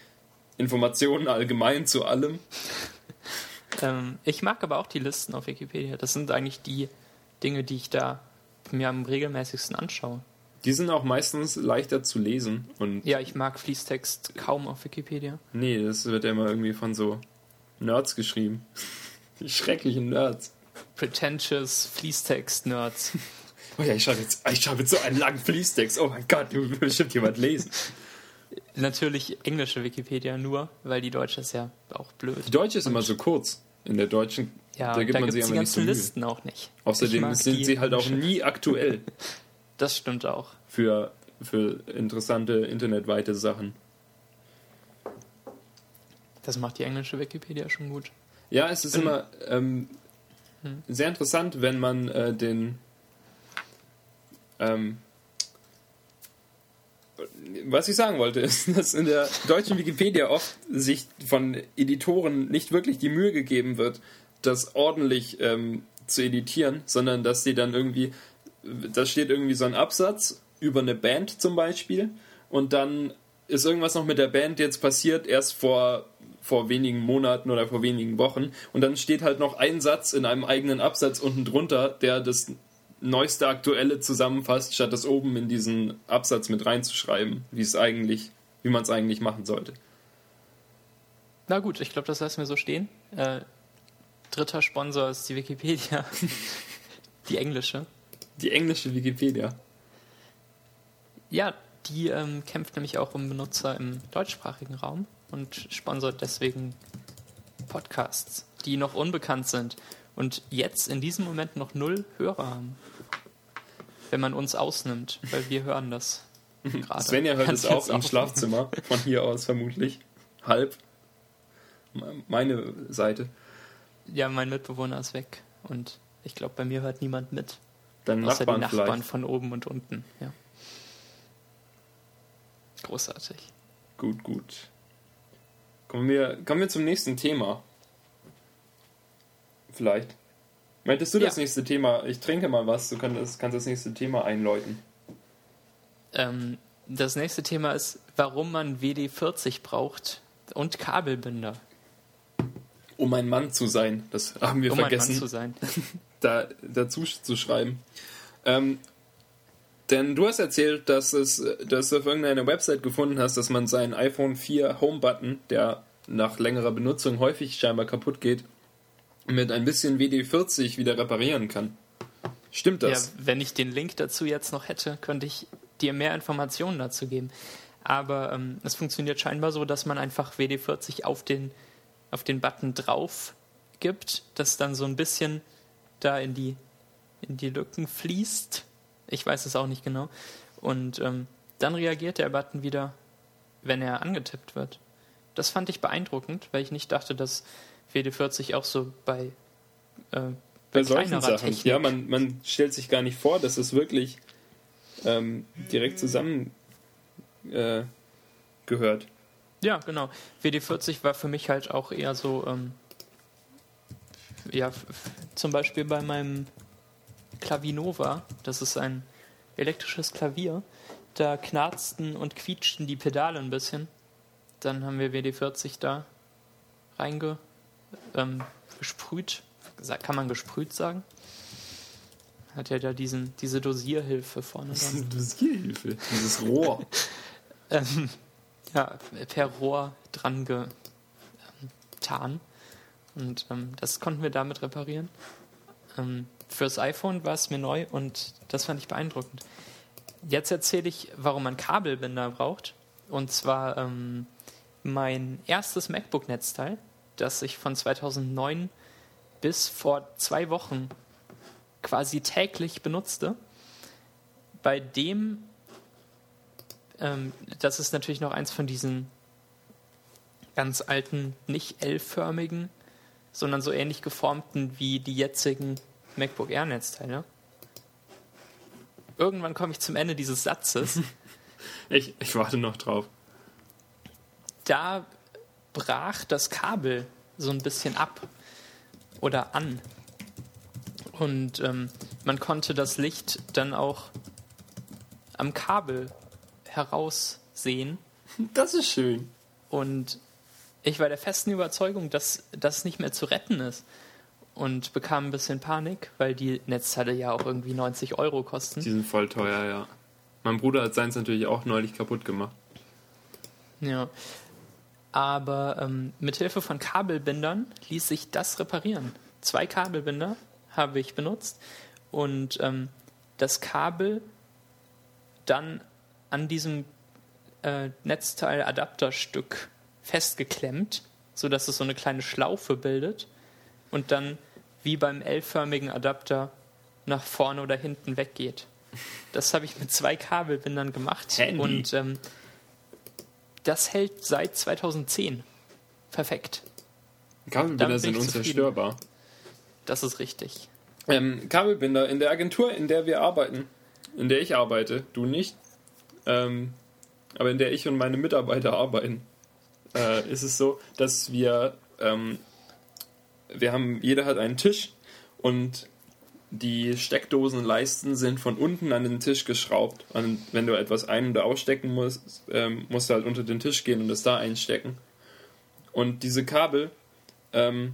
Informationen allgemein zu allem. Ähm, ich mag aber auch die Listen auf Wikipedia. Das sind eigentlich die Dinge, die ich da mir am regelmäßigsten anschaue. Die sind auch meistens leichter zu lesen. Und ja, ich mag Fließtext kaum auf Wikipedia. Nee, das wird ja immer irgendwie von so Nerds geschrieben. Die schrecklichen Nerds. Pretentious Fließtext-Nerds. Oh ja, ich schreibe jetzt, schreib jetzt so einen langen Fließtext. Oh mein Gott, du will bestimmt jemand lesen. Natürlich englische Wikipedia nur, weil die deutsche ist ja auch blöd. Die deutsche ist Und immer so kurz. In der deutschen, ja, da gibt da man sich die ganzen so Listen auch nicht. Außerdem sind sie halt auch nie aktuell. Das stimmt auch. Für für interessante internetweite Sachen. Das macht die englische Wikipedia schon gut. Ja, es ist Bin- immer ähm, Sehr interessant, wenn man äh, den ähm, was ich sagen wollte, ist, dass in der deutschen Wikipedia oft sich von Editoren nicht wirklich die Mühe gegeben wird, das ordentlich ähm, zu editieren, sondern dass die dann irgendwie, da steht irgendwie so ein Absatz über eine Band zum Beispiel und dann ist irgendwas noch mit der Band jetzt passiert, erst vor, vor wenigen Monaten oder vor wenigen Wochen und dann steht halt noch ein Satz in einem eigenen Absatz unten drunter, der das neueste Aktuelle zusammenfasst, statt das oben in diesen Absatz mit reinzuschreiben, wie es eigentlich, wie man es eigentlich machen sollte. Na gut, ich glaube, das lassen wir so stehen. Äh, dritter Sponsor ist die Wikipedia. die englische. Die englische Wikipedia. Ja, die ähm, kämpft nämlich auch um Benutzer im deutschsprachigen Raum und sponsert deswegen Podcasts, die noch unbekannt sind und jetzt in diesem Moment noch null Hörer haben. Wenn man uns ausnimmt, weil wir hören das gerade. Svenja hört es auch im auf. Schlafzimmer, von hier aus vermutlich. Halb. Meine Seite. Ja, mein Mitbewohner ist weg und ich glaube, bei mir hört niemand mit. Deine Außer Nachbarn, die Nachbarn vielleicht. von oben und unten. Ja. Großartig. Gut, gut. Kommen wir, kommen wir zum nächsten Thema. Vielleicht. Meintest du das Ja. nächste Thema? Ich trinke mal was, du kannst, kannst das nächste Thema einläuten. Ähm, das nächste Thema ist, warum man WD40 braucht und Kabelbinder, Um ein Mann zu sein, das haben wir um ein Mann vergessen. zu sein. da, dazu zu schreiben. Ähm, denn du hast erzählt, dass, es, dass du auf irgendeiner Website gefunden hast, dass man seinen iPhone 4 Home-Button, der nach längerer Benutzung häufig scheinbar kaputt geht, mit ein bisschen WD-40 wieder reparieren kann. Stimmt Ja, das? wenn ich den Link dazu jetzt noch hätte, könnte ich dir mehr Informationen dazu geben. Aber ähm, es funktioniert scheinbar so, dass man einfach WD40 auf den, auf den Button drauf gibt, das dann so ein bisschen da in die, in die Lücken fließt. Ich weiß es auch nicht genau. Und ähm, dann reagiert der Button wieder, wenn er angetippt wird. Das fand ich beeindruckend, weil ich nicht dachte, dass WD40 auch so bei, äh, Bei solchen kleinerer Sachen. Technik Ja, man, man stellt sich gar nicht vor, dass es wirklich ähm, direkt zusammen äh, gehört. Ja, genau. WD40 war für mich halt auch eher so, ähm, ja, zum Beispiel bei meinem Klavinova, das ist ein elektrisches Klavier, da knarzten und quietschten die Pedale ein bisschen. Dann haben wir WD40 da reinge ähm, Kann man gesprüht sagen? Hat ja da diesen, diese Dosierhilfe vorne dran. Dosierhilfe. Dieses Rohr. ähm, ja, per Rohr dran getan. Und ähm, das konnten wir damit reparieren. Ähm, fürs iPhone war es mir neu und das fand ich beeindruckend. Jetzt erzähle ich, warum man Kabelbinder braucht. Und zwar ähm, mein erstes MacBook-Netzteil, das ich von 2009 bis vor zwei Wochen quasi täglich benutzte. Bei dem ähm, das ist natürlich noch eins von diesen ganz alten, nicht L-förmigen, sondern so ähnlich geformten wie die jetzigen MacBook Air Netzteile. Irgendwann komme ich zum Ende dieses Satzes. Ich, ich warte noch drauf. da brach das Kabel so ein bisschen ab oder an. Und ähm, man konnte das Licht dann auch am Kabel heraussehen. Das ist schön. Und ich war der festen Überzeugung, dass das nicht mehr zu retten ist. Und bekam ein bisschen Panik, weil die Netzteile ja auch irgendwie 90 Euro kosten. Die sind voll teuer, ja. Mein Bruder hat seins natürlich auch neulich kaputt gemacht. Ja. Aber ähm, mit Hilfe von Kabelbindern ließ sich das reparieren. Zwei Kabelbinder habe ich benutzt und ähm, das Kabel dann an diesem äh, Netzteil-Adapterstück festgeklemmt, sodass es so eine kleine Schlaufe bildet und dann wie beim L-förmigen Adapter nach vorne oder hinten weggeht. Das habe ich mit zwei Kabelbindern gemacht. Handy. Und ähm, das hält seit 2010. Perfekt. Kabelbinder sind unzerstörbar. Das ist richtig. Ähm, Kabelbinder in der Agentur, in der wir arbeiten, in der ich arbeite, du nicht, ähm, aber in der ich und meine Mitarbeiter arbeiten, äh, ist es so, dass wir, ähm, wir haben, jeder hat einen Tisch und die Steckdosenleisten sind von unten an den Tisch geschraubt. Und wenn du etwas ein- oder ausstecken musst, ähm, musst du halt unter den Tisch gehen und es da einstecken. Und diese Kabel ähm,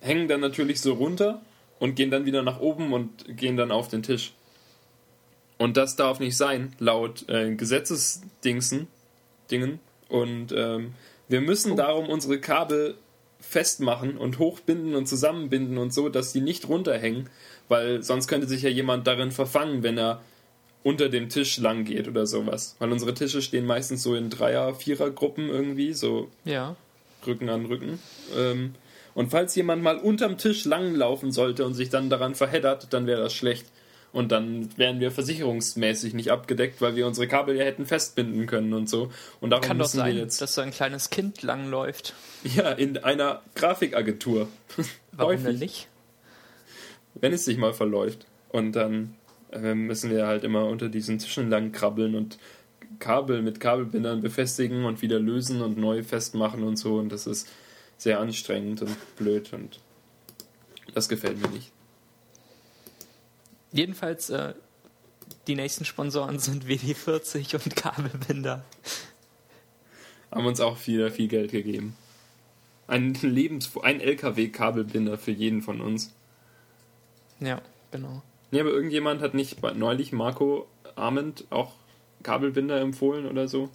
hängen dann natürlich so runter und gehen dann wieder nach oben und gehen dann auf den Tisch. Und das darf nicht sein, laut äh, Gesetzesdingsen, Dingen. Und ähm, wir müssen Oh. darum unsere Kabel festmachen und hochbinden und zusammenbinden und so, dass die nicht runterhängen, weil sonst könnte sich ja jemand darin verfangen, wenn er unter dem Tisch lang geht oder sowas. Weil unsere Tische stehen meistens so in Dreier-, Vierer-Gruppen irgendwie, so Ja. Rücken an Rücken. Ähm, und falls jemand mal unterm Tisch langlaufen sollte und sich dann daran verheddert, dann wäre das schlecht. Und dann wären wir versicherungsmäßig nicht abgedeckt, weil wir unsere Kabel ja hätten festbinden können und so. Und darum Kann doch sein, wir jetzt dass so ein kleines Kind langläuft. ja in einer Grafikagentur. Warum Häufig, denn nicht? Wenn es sich mal verläuft. Und dann äh, müssen wir halt immer unter diesen Tischen lang krabbeln und Kabel mit Kabelbindern befestigen und wieder lösen und neu festmachen und so. Und das ist sehr anstrengend und blöd und das gefällt mir nicht. Jedenfalls, äh, die nächsten Sponsoren sind WD40 und Kabelbinder. Haben uns auch wieder viel Geld gegeben. Ein Lebens ein LKW-Kabelbinder für jeden von uns. Ja, genau. Nee, aber irgendjemand hat nicht neulich Marco Arment auch Kabelbinder empfohlen oder so.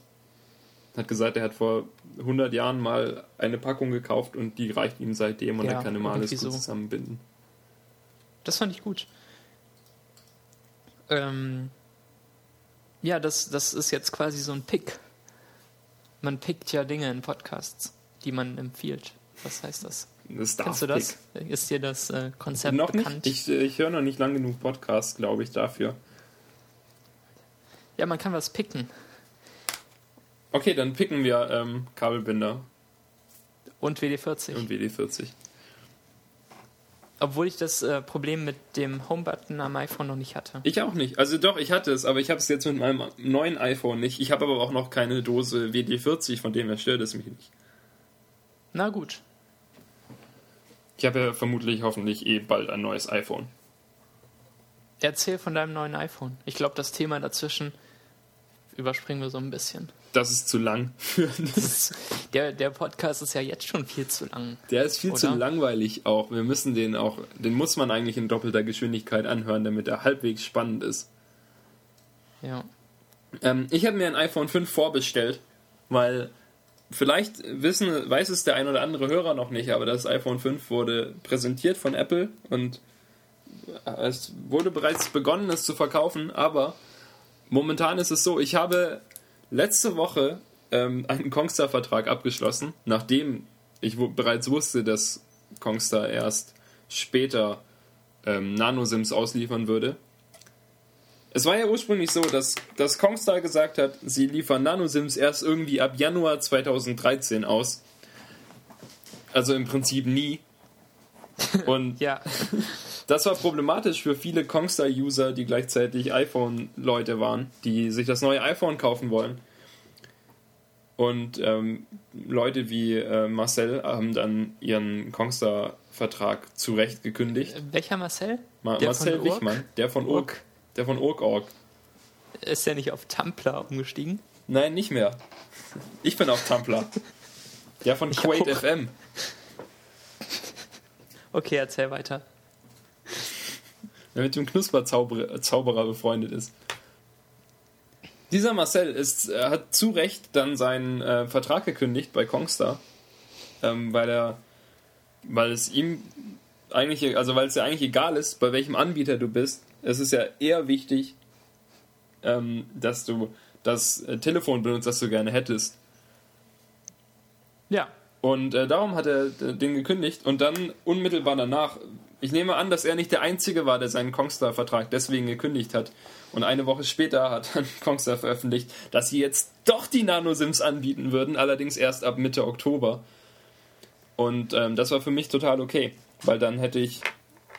Hat gesagt, er hat vor 100 Jahren mal eine Packung gekauft und die reicht ihm seitdem und Ja, er kann immer alles gut so. zusammenbinden. Das fand ich gut. Ähm, ja, das, das ist jetzt quasi so ein Pick. Man pickt ja Dinge in Podcasts, die man empfiehlt. Was heißt das? Das Kennst du das? Ist dir das äh, Konzept Noch bekannt? nicht. Ich, ich höre noch nicht lang genug Podcasts, glaube ich, dafür. Ja, man kann was picken. Okay, dann picken wir ähm, Kabelbinder Und WD40. und WD40. Obwohl ich das äh, Problem mit dem Home-Button am iPhone noch nicht hatte. Ich auch nicht. Also doch, ich hatte es, aber ich habe es jetzt mit meinem neuen iPhone nicht. Ich habe aber auch noch keine Dose WD40, von dem her stört es mich nicht. Na gut. Ich habe ja vermutlich hoffentlich eh bald ein neues iPhone. Erzähl von deinem neuen iPhone. Ich glaube, das Thema dazwischen überspringen wir so ein bisschen. Das ist zu lang. Der, der Podcast ist ja jetzt schon viel zu lang. Der ist viel zu Oder? langweilig auch. Wir müssen den auch, den muss man eigentlich in doppelter Geschwindigkeit anhören, damit er halbwegs spannend ist. Ja. Ähm, ich habe mir ein iPhone 5 vorbestellt, weil vielleicht wissen, weiß es der ein oder andere Hörer noch nicht, aber das iPhone 5 wurde präsentiert von Apple und es wurde bereits begonnen, es zu verkaufen, aber momentan ist es so, ich habe letzte Woche ähm, einen Kongstar-Vertrag abgeschlossen, nachdem ich bereits wusste, dass Kongstar erst später ähm, Nano-Sims ausliefern würde. Es war ja ursprünglich so, dass, dass Kongstar gesagt hat, sie liefern Nano-Sims erst irgendwie ab Januar 2013 aus. Also im Prinzip nie. Und Ja. das war problematisch für viele Kongstar-User, die gleichzeitig iPhone-Leute waren, die sich das neue iPhone kaufen wollen. Und ähm, Leute wie äh, Marcel haben dann ihren Kongstar-Vertrag zurecht gekündigt. Welcher Marcel? Ma Der Marcel? Wichmann, der von Urk. Urk. Der von Urk.org. Ist der nicht auf Tumblr umgestiegen? Nein, nicht mehr. Ich bin auf Tumblr. Der von Quaid. FM. Okay, erzähl weiter. Der mit dem Knusperzauberer Zauberer befreundet ist. Dieser Marcel ist, äh, hat zu Recht dann seinen äh, Vertrag gekündigt bei Kongstar, ähm, weil er, weil es ihm eigentlich, also weil es ja eigentlich egal ist, bei welchem Anbieter du bist. Es ist ja eher wichtig, ähm, dass du das äh, Telefon benutzt, das du gerne hättest. Ja. Und äh, darum hat er äh, den gekündigt und dann unmittelbar danach, ich nehme an, dass er nicht der Einzige war, der seinen Kongstar-Vertrag deswegen gekündigt hat. Und eine Woche später hat dann Kongstar veröffentlicht, dass sie jetzt doch die Nano-Sims anbieten würden, allerdings erst ab Mitte Oktober. Und ähm, das war für mich total okay, weil dann hätte ich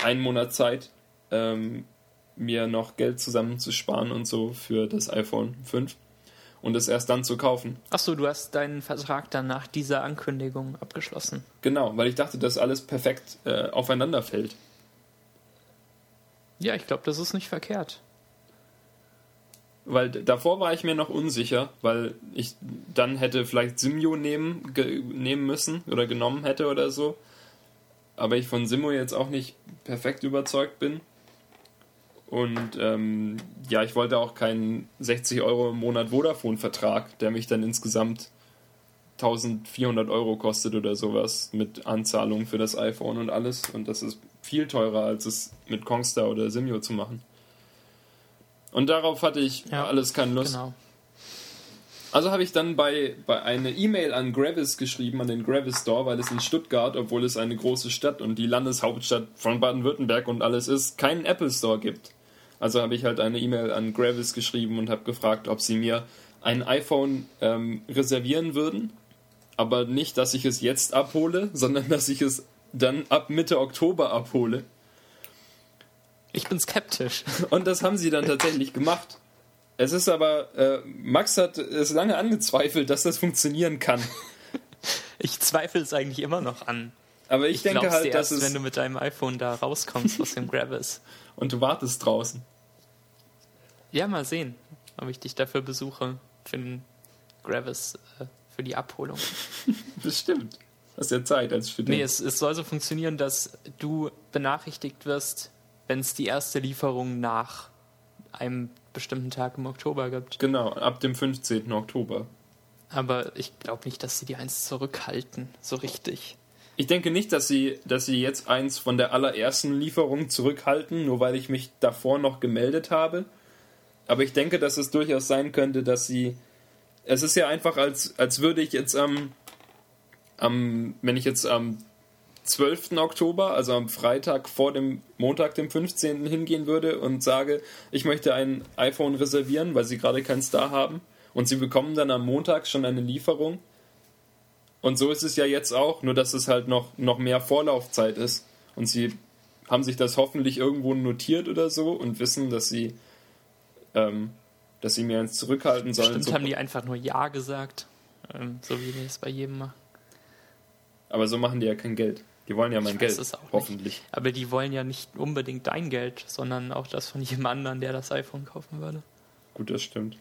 einen Monat Zeit, ähm, mir noch Geld zusammenzusparen und so für das iPhone 5 und es erst dann zu kaufen. Achso, du hast deinen Vertrag dann nach dieser Ankündigung abgeschlossen. Genau, weil ich dachte, dass alles perfekt äh, aufeinander fällt. Ja, ich glaube, das ist nicht verkehrt. Weil davor war ich mir noch unsicher, weil ich dann hätte vielleicht Simio nehmen, nehmen müssen oder genommen hätte oder so. Aber ich von Simo jetzt auch nicht perfekt überzeugt bin. Und ähm, ja, ich wollte auch keinen 60 Euro im Monat Vodafone-Vertrag, der mich dann insgesamt 1400 Euro kostet oder sowas mit Anzahlung für das iPhone und alles. Und das ist viel teurer, als es mit Kongstar oder Simio zu machen. Und darauf hatte ich ja, alles keine Lust. Genau. Also habe ich dann bei, bei eine E-Mail an Gravis geschrieben, an den Gravis Store, weil es in Stuttgart, obwohl es eine große Stadt und die Landeshauptstadt von Baden-Württemberg und alles ist, keinen Apple Store gibt. Also habe ich halt eine E-Mail an Gravis geschrieben und habe gefragt, ob sie mir ein iPhone ähm, reservieren würden. Aber nicht, dass ich es jetzt abhole, sondern dass ich es dann ab Mitte Oktober abhole. Ich bin skeptisch. Und das haben sie dann tatsächlich gemacht. Es ist aber, äh, Max hat es lange angezweifelt, dass das funktionieren kann. Ich zweifle es eigentlich immer noch an. Aber ich, ich denke halt, dass erst, es. wenn du mit deinem iPhone da rauskommst aus dem Gravis. Und du wartest draußen. Ja, mal sehen, ob ich dich dafür besuche, für den Gravis, äh, für die Abholung. Bestimmt. Hast ja Zeit als Student. Nee, es, es soll so funktionieren, dass du benachrichtigt wirst, wenn es die erste Lieferung nach einem bestimmten Tag im Oktober gibt. Genau, ab dem 15. Oktober. Aber ich glaube nicht, dass sie die eins zurückhalten, so richtig. Ich denke nicht, dass sie, dass sie jetzt eins von der allerersten Lieferung zurückhalten, nur weil ich mich davor noch gemeldet habe. Aber ich denke, dass es durchaus sein könnte, dass sie. Es ist ja einfach, als, als würde ich jetzt am, am, wenn ich jetzt am 12. Oktober, also am Freitag vor dem Montag, dem 15. hingehen würde und sage, ich möchte ein iPhone reservieren, weil sie gerade keins da haben. Und sie bekommen dann am Montag schon eine Lieferung. Und so ist es ja jetzt auch, nur dass es halt noch, noch mehr Vorlaufzeit ist. Und sie haben sich das hoffentlich irgendwo notiert oder so und wissen, dass sie ähm, dass sie mir eins zurückhalten sollen. Bestimmt so haben die einfach nur Ja gesagt, ähm, so wie die es bei jedem machen. Aber so machen die ja kein Geld. Die wollen ja mein Geld, hoffentlich. Nicht. Aber die wollen ja nicht unbedingt dein Geld, sondern auch das von jedem anderen, der das iPhone kaufen würde. Gut, das stimmt.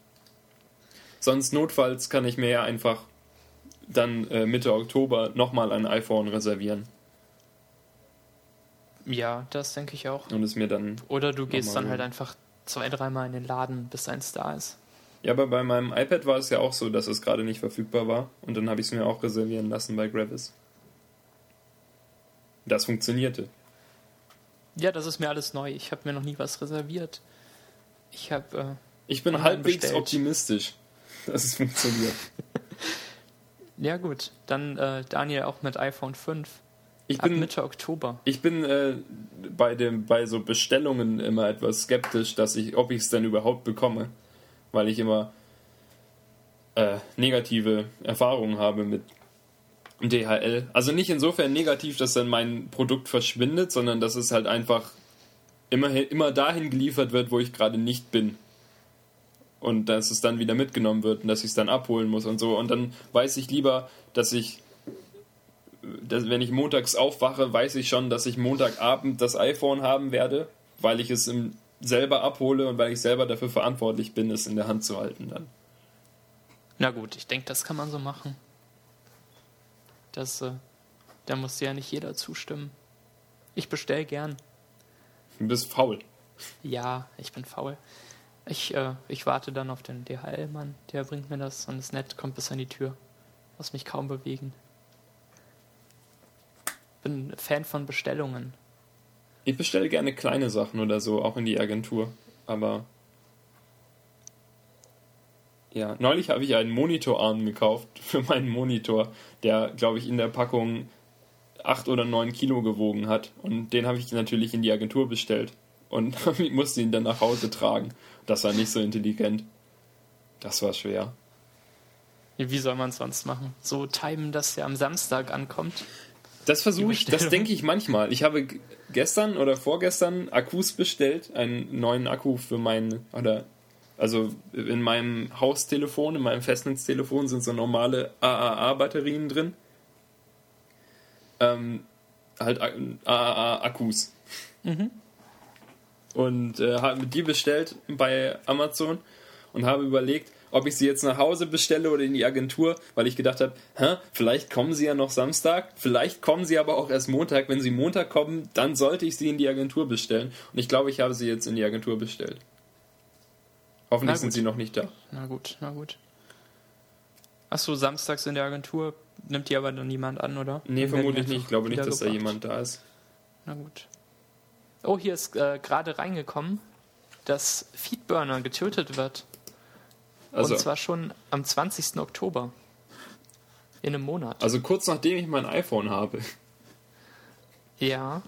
Sonst notfalls kann ich mir ja einfach dann äh, Mitte Oktober nochmal ein iPhone reservieren. Ja, das denke ich auch. Und es mir dann. Oder du gehst dann halt einfach zwei, dreimal in den Laden, bis eins da ist. Ja, aber bei meinem iPad war es ja auch so, dass es gerade nicht verfügbar war. Und dann habe ich es mir auch reservieren lassen bei Gravis. Das funktionierte. Ja, das ist mir alles neu. Ich habe mir noch nie was reserviert. Ich habe. Äh, ich bin halbwegs bestellt. optimistisch, dass es funktioniert. ja, gut. Dann äh, Daniel auch mit iPhone 5. Ich bin, Mitte Oktober. Ich bin äh, bei, dem, bei so Bestellungen immer etwas skeptisch, dass ich, ob ich es denn überhaupt bekomme. Weil ich immer äh, negative Erfahrungen habe mit DHL. Also nicht insofern negativ, dass dann mein Produkt verschwindet, sondern dass es halt einfach immer, immer dahin geliefert wird, wo ich gerade nicht bin. Und dass es dann wieder mitgenommen wird und dass ich es dann abholen muss und so. Und dann weiß ich lieber, dass ich dass, wenn ich montags aufwache, weiß ich schon, dass ich Montagabend das iPhone haben werde, weil ich es im, selber abhole und weil ich selber dafür verantwortlich bin, es in der Hand zu halten dann. Na gut, ich denke, das kann man so machen. Das, äh, da muss ja nicht jeder zustimmen. Ich bestell gern. Du bist faul. Ja, ich bin faul. Ich, äh, ich warte dann auf den DHL-Mann, der bringt mir das und das Netz kommt bis an die Tür. Muss mich kaum bewegen bin Fan von Bestellungen. Ich bestelle gerne kleine Sachen oder so, auch in die Agentur. Aber ja, neulich habe ich einen Monitorarm gekauft für meinen Monitor, der, glaube ich, in der Packung 8 oder 9 Kilo gewogen hat. Und den habe ich natürlich in die Agentur bestellt. und musste ihn dann nach Hause tragen. Das war nicht so intelligent. Das war schwer. Wie soll man es sonst machen? So timen, dass er am Samstag ankommt? Das versuche ich, das denke ich manchmal. Ich habe gestern oder vorgestern Akkus bestellt, einen neuen Akku für mein, oder, also in meinem Haustelefon, in meinem Festnetztelefon sind so normale AAA-Batterien drin. Ähm, halt AAA-Akkus. Mhm. Und äh, habe die bestellt bei Amazon und habe überlegt, ob ich sie jetzt nach Hause bestelle oder in die Agentur, weil ich gedacht habe, Hä, vielleicht kommen sie ja noch Samstag, vielleicht kommen sie aber auch erst Montag. Wenn sie Montag kommen, dann sollte ich sie in die Agentur bestellen. Und ich glaube, ich habe sie jetzt in die Agentur bestellt. Hoffentlich sind sie noch nicht da. Na gut, na gut. Achso, samstags in der Agentur nimmt die aber dann niemand an, oder? Nee, vermutlich nicht. Ich glaube nicht, dass da jemand da ist. Na gut. Oh, hier ist äh, gerade reingekommen, dass Feedburner getötet wird. Also, Und zwar schon am 20. Oktober. In einem Monat. Also kurz nachdem ich mein iPhone habe. Ja.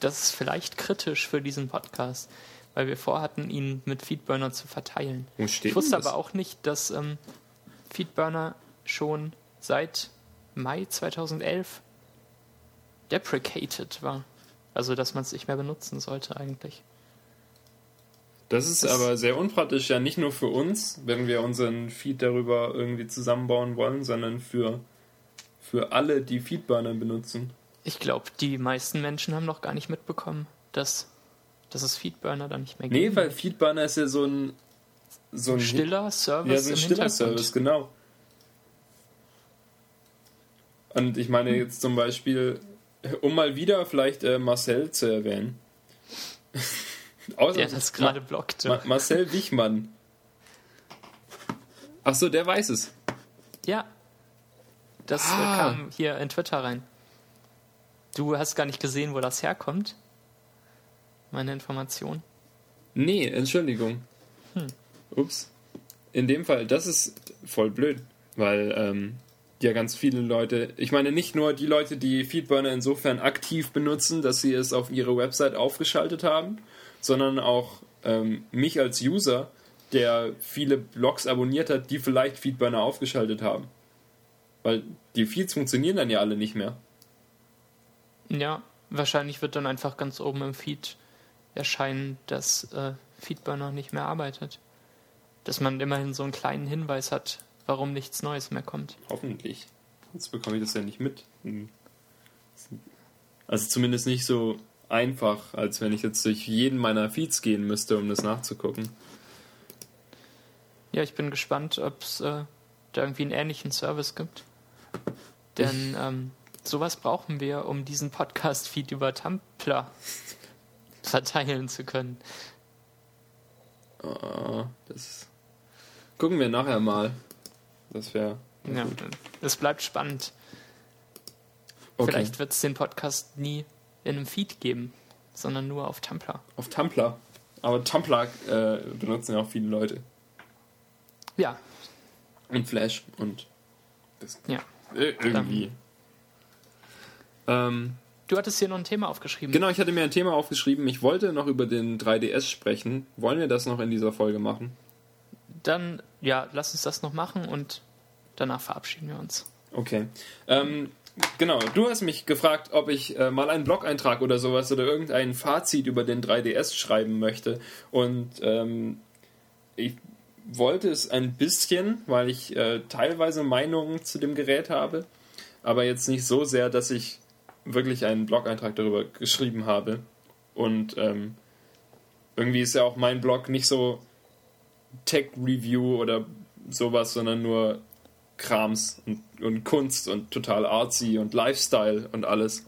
Das ist vielleicht kritisch für diesen Podcast, weil wir vorhatten, ihn mit Feedburner zu verteilen. Ich wusste aber auch nicht, dass ähm, Feedburner schon seit Mai 2011 deprecated war. Also, dass man es nicht mehr benutzen sollte eigentlich. Das ist das aber sehr unpraktisch, ja nicht nur für uns, wenn wir unseren Feed darüber irgendwie zusammenbauen wollen, sondern für, für alle, die Feedburner benutzen. Ich glaube, die meisten Menschen haben noch gar nicht mitbekommen, dass, dass es Feedburner dann nicht mehr gibt. Nee, weil Feedburner ist ja so ein so ein stiller Service. Ja, so ein stiller Service, genau. Und ich meine jetzt zum Beispiel, um mal wieder vielleicht äh, Marcel zu erwähnen. Außer der das gerade blockte. Ma Marcel Wichmann. Achso, der weiß es. Ja. Das äh, ah. kam hier in Twitter rein. Du hast gar nicht gesehen, wo das herkommt? Meine Information? Nee, Entschuldigung. Hm. Ups. In dem Fall, das ist voll blöd, weil ähm, ja ganz viele Leute, ich meine nicht nur die Leute, die Feedburner insofern aktiv benutzen, dass sie es auf ihre Website aufgeschaltet haben, sondern auch ähm, mich als User, der viele Blogs abonniert hat, die vielleicht Feedburner aufgeschaltet haben. Weil die Feeds funktionieren dann ja alle nicht mehr. Ja, wahrscheinlich wird dann einfach ganz oben im Feed erscheinen, dass äh, Feedburner nicht mehr arbeitet. Dass man immerhin so einen kleinen Hinweis hat, warum nichts Neues mehr kommt. Hoffentlich. Sonst bekomme ich das ja nicht mit. Also zumindest nicht so einfach, als wenn ich jetzt durch jeden meiner Feeds gehen müsste, um das nachzugucken. Ja, ich bin gespannt, ob es äh, da irgendwie einen ähnlichen Service gibt. Denn ähm, sowas brauchen wir, um diesen Podcast-Feed über Tumblr verteilen zu können. Oh, das gucken wir nachher mal. Das wäre. Ja, es bleibt spannend. Okay. Vielleicht wird es den Podcast nie in einem Feed geben, sondern nur auf Tumblr. Auf Tumblr. Aber Tumblr äh, benutzen ja auch viele Leute. Ja. Und Flash und das ja. irgendwie. Ähm, du hattest hier noch ein Thema aufgeschrieben. Genau, ich hatte mir ein Thema aufgeschrieben. Ich wollte noch über den 3DS sprechen. Wollen wir das noch in dieser Folge machen? Dann, ja, lass uns das noch machen und danach verabschieden wir uns. Okay. Ähm, Genau, du hast mich gefragt, ob ich äh, mal einen Blog-Eintrag oder sowas oder irgendein Fazit über den 3DS schreiben möchte. Und ähm, ich wollte es ein bisschen, weil ich äh, teilweise Meinungen zu dem Gerät habe, aber jetzt nicht so sehr, dass ich wirklich einen Blog-Eintrag darüber geschrieben habe. Und ähm, irgendwie ist ja auch mein Blog nicht so Tech-Review oder sowas, sondern nur Krams und, und Kunst und total artsy und Lifestyle und alles.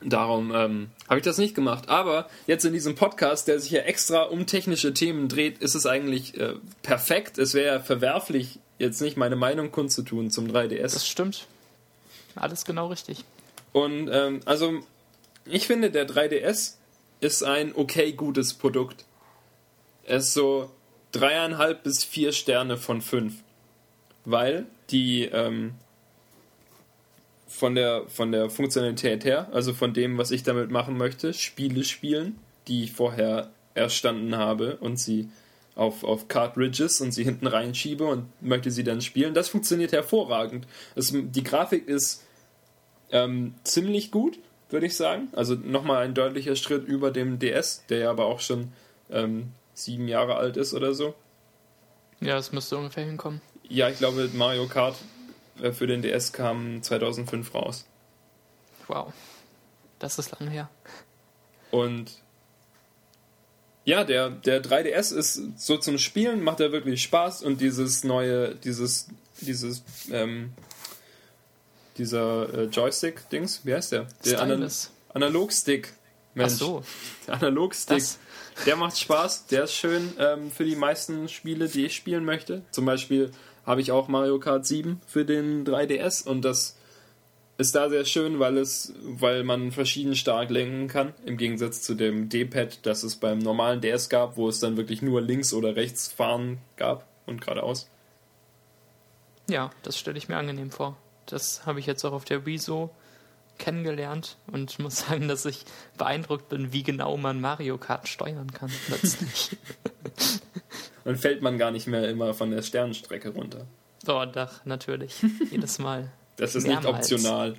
Darum ähm, habe ich das nicht gemacht. Aber jetzt in diesem Podcast, der sich ja extra um technische Themen dreht, ist es eigentlich äh, perfekt. Es wäre verwerflich, jetzt nicht meine Meinung kundzutun zum 3DS. Das stimmt. Alles genau richtig. Und ähm, also, ich finde, der 3DS ist ein okay gutes Produkt. Er ist so dreieinhalb bis vier Sterne von fünf weil die, ähm, von der, von der Funktionalität her, also von dem, was ich damit machen möchte, Spiele spielen, die ich vorher erstanden habe und sie auf, auf Cartridges und sie hinten reinschiebe und möchte sie dann spielen. Das funktioniert hervorragend. Es, die Grafik ist ähm, ziemlich gut, würde ich sagen. Also nochmal ein deutlicher Schritt über dem DS, der ja aber auch schon ähm, sieben Jahre alt ist oder so. Ja, es müsste ungefähr hinkommen. Ja, ich glaube, Mario Kart äh, für den DS kam 2005 raus. Wow, das ist lange her. Und ja, der, der 3DS ist so zum Spielen, macht er wirklich Spaß und dieses neue, dieses, dieses, ähm, dieser äh, Joystick-Dings, wie heißt der? Der Anal Analogstick. Mensch. Ach so. Der Analogstick. Das. Der macht Spaß, der ist schön ähm, für die meisten Spiele, die ich spielen möchte. Zum Beispiel habe ich auch Mario Kart 7 für den 3DS und das ist da sehr schön, weil es, weil man verschieden stark lenken kann, im Gegensatz zu dem D-Pad, das es beim normalen DS gab, wo es dann wirklich nur links oder rechts fahren gab und geradeaus. Ja, das stelle ich mir angenehm vor. Das habe ich jetzt auch auf der Wii so kennengelernt und muss sagen, dass ich beeindruckt bin, wie genau man Mario Kart steuern kann plötzlich. Dann fällt man gar nicht mehr immer von der Sternenstrecke runter. Oh, doch, natürlich. Jedes Mal. Das ist Mehrmals. nicht optional.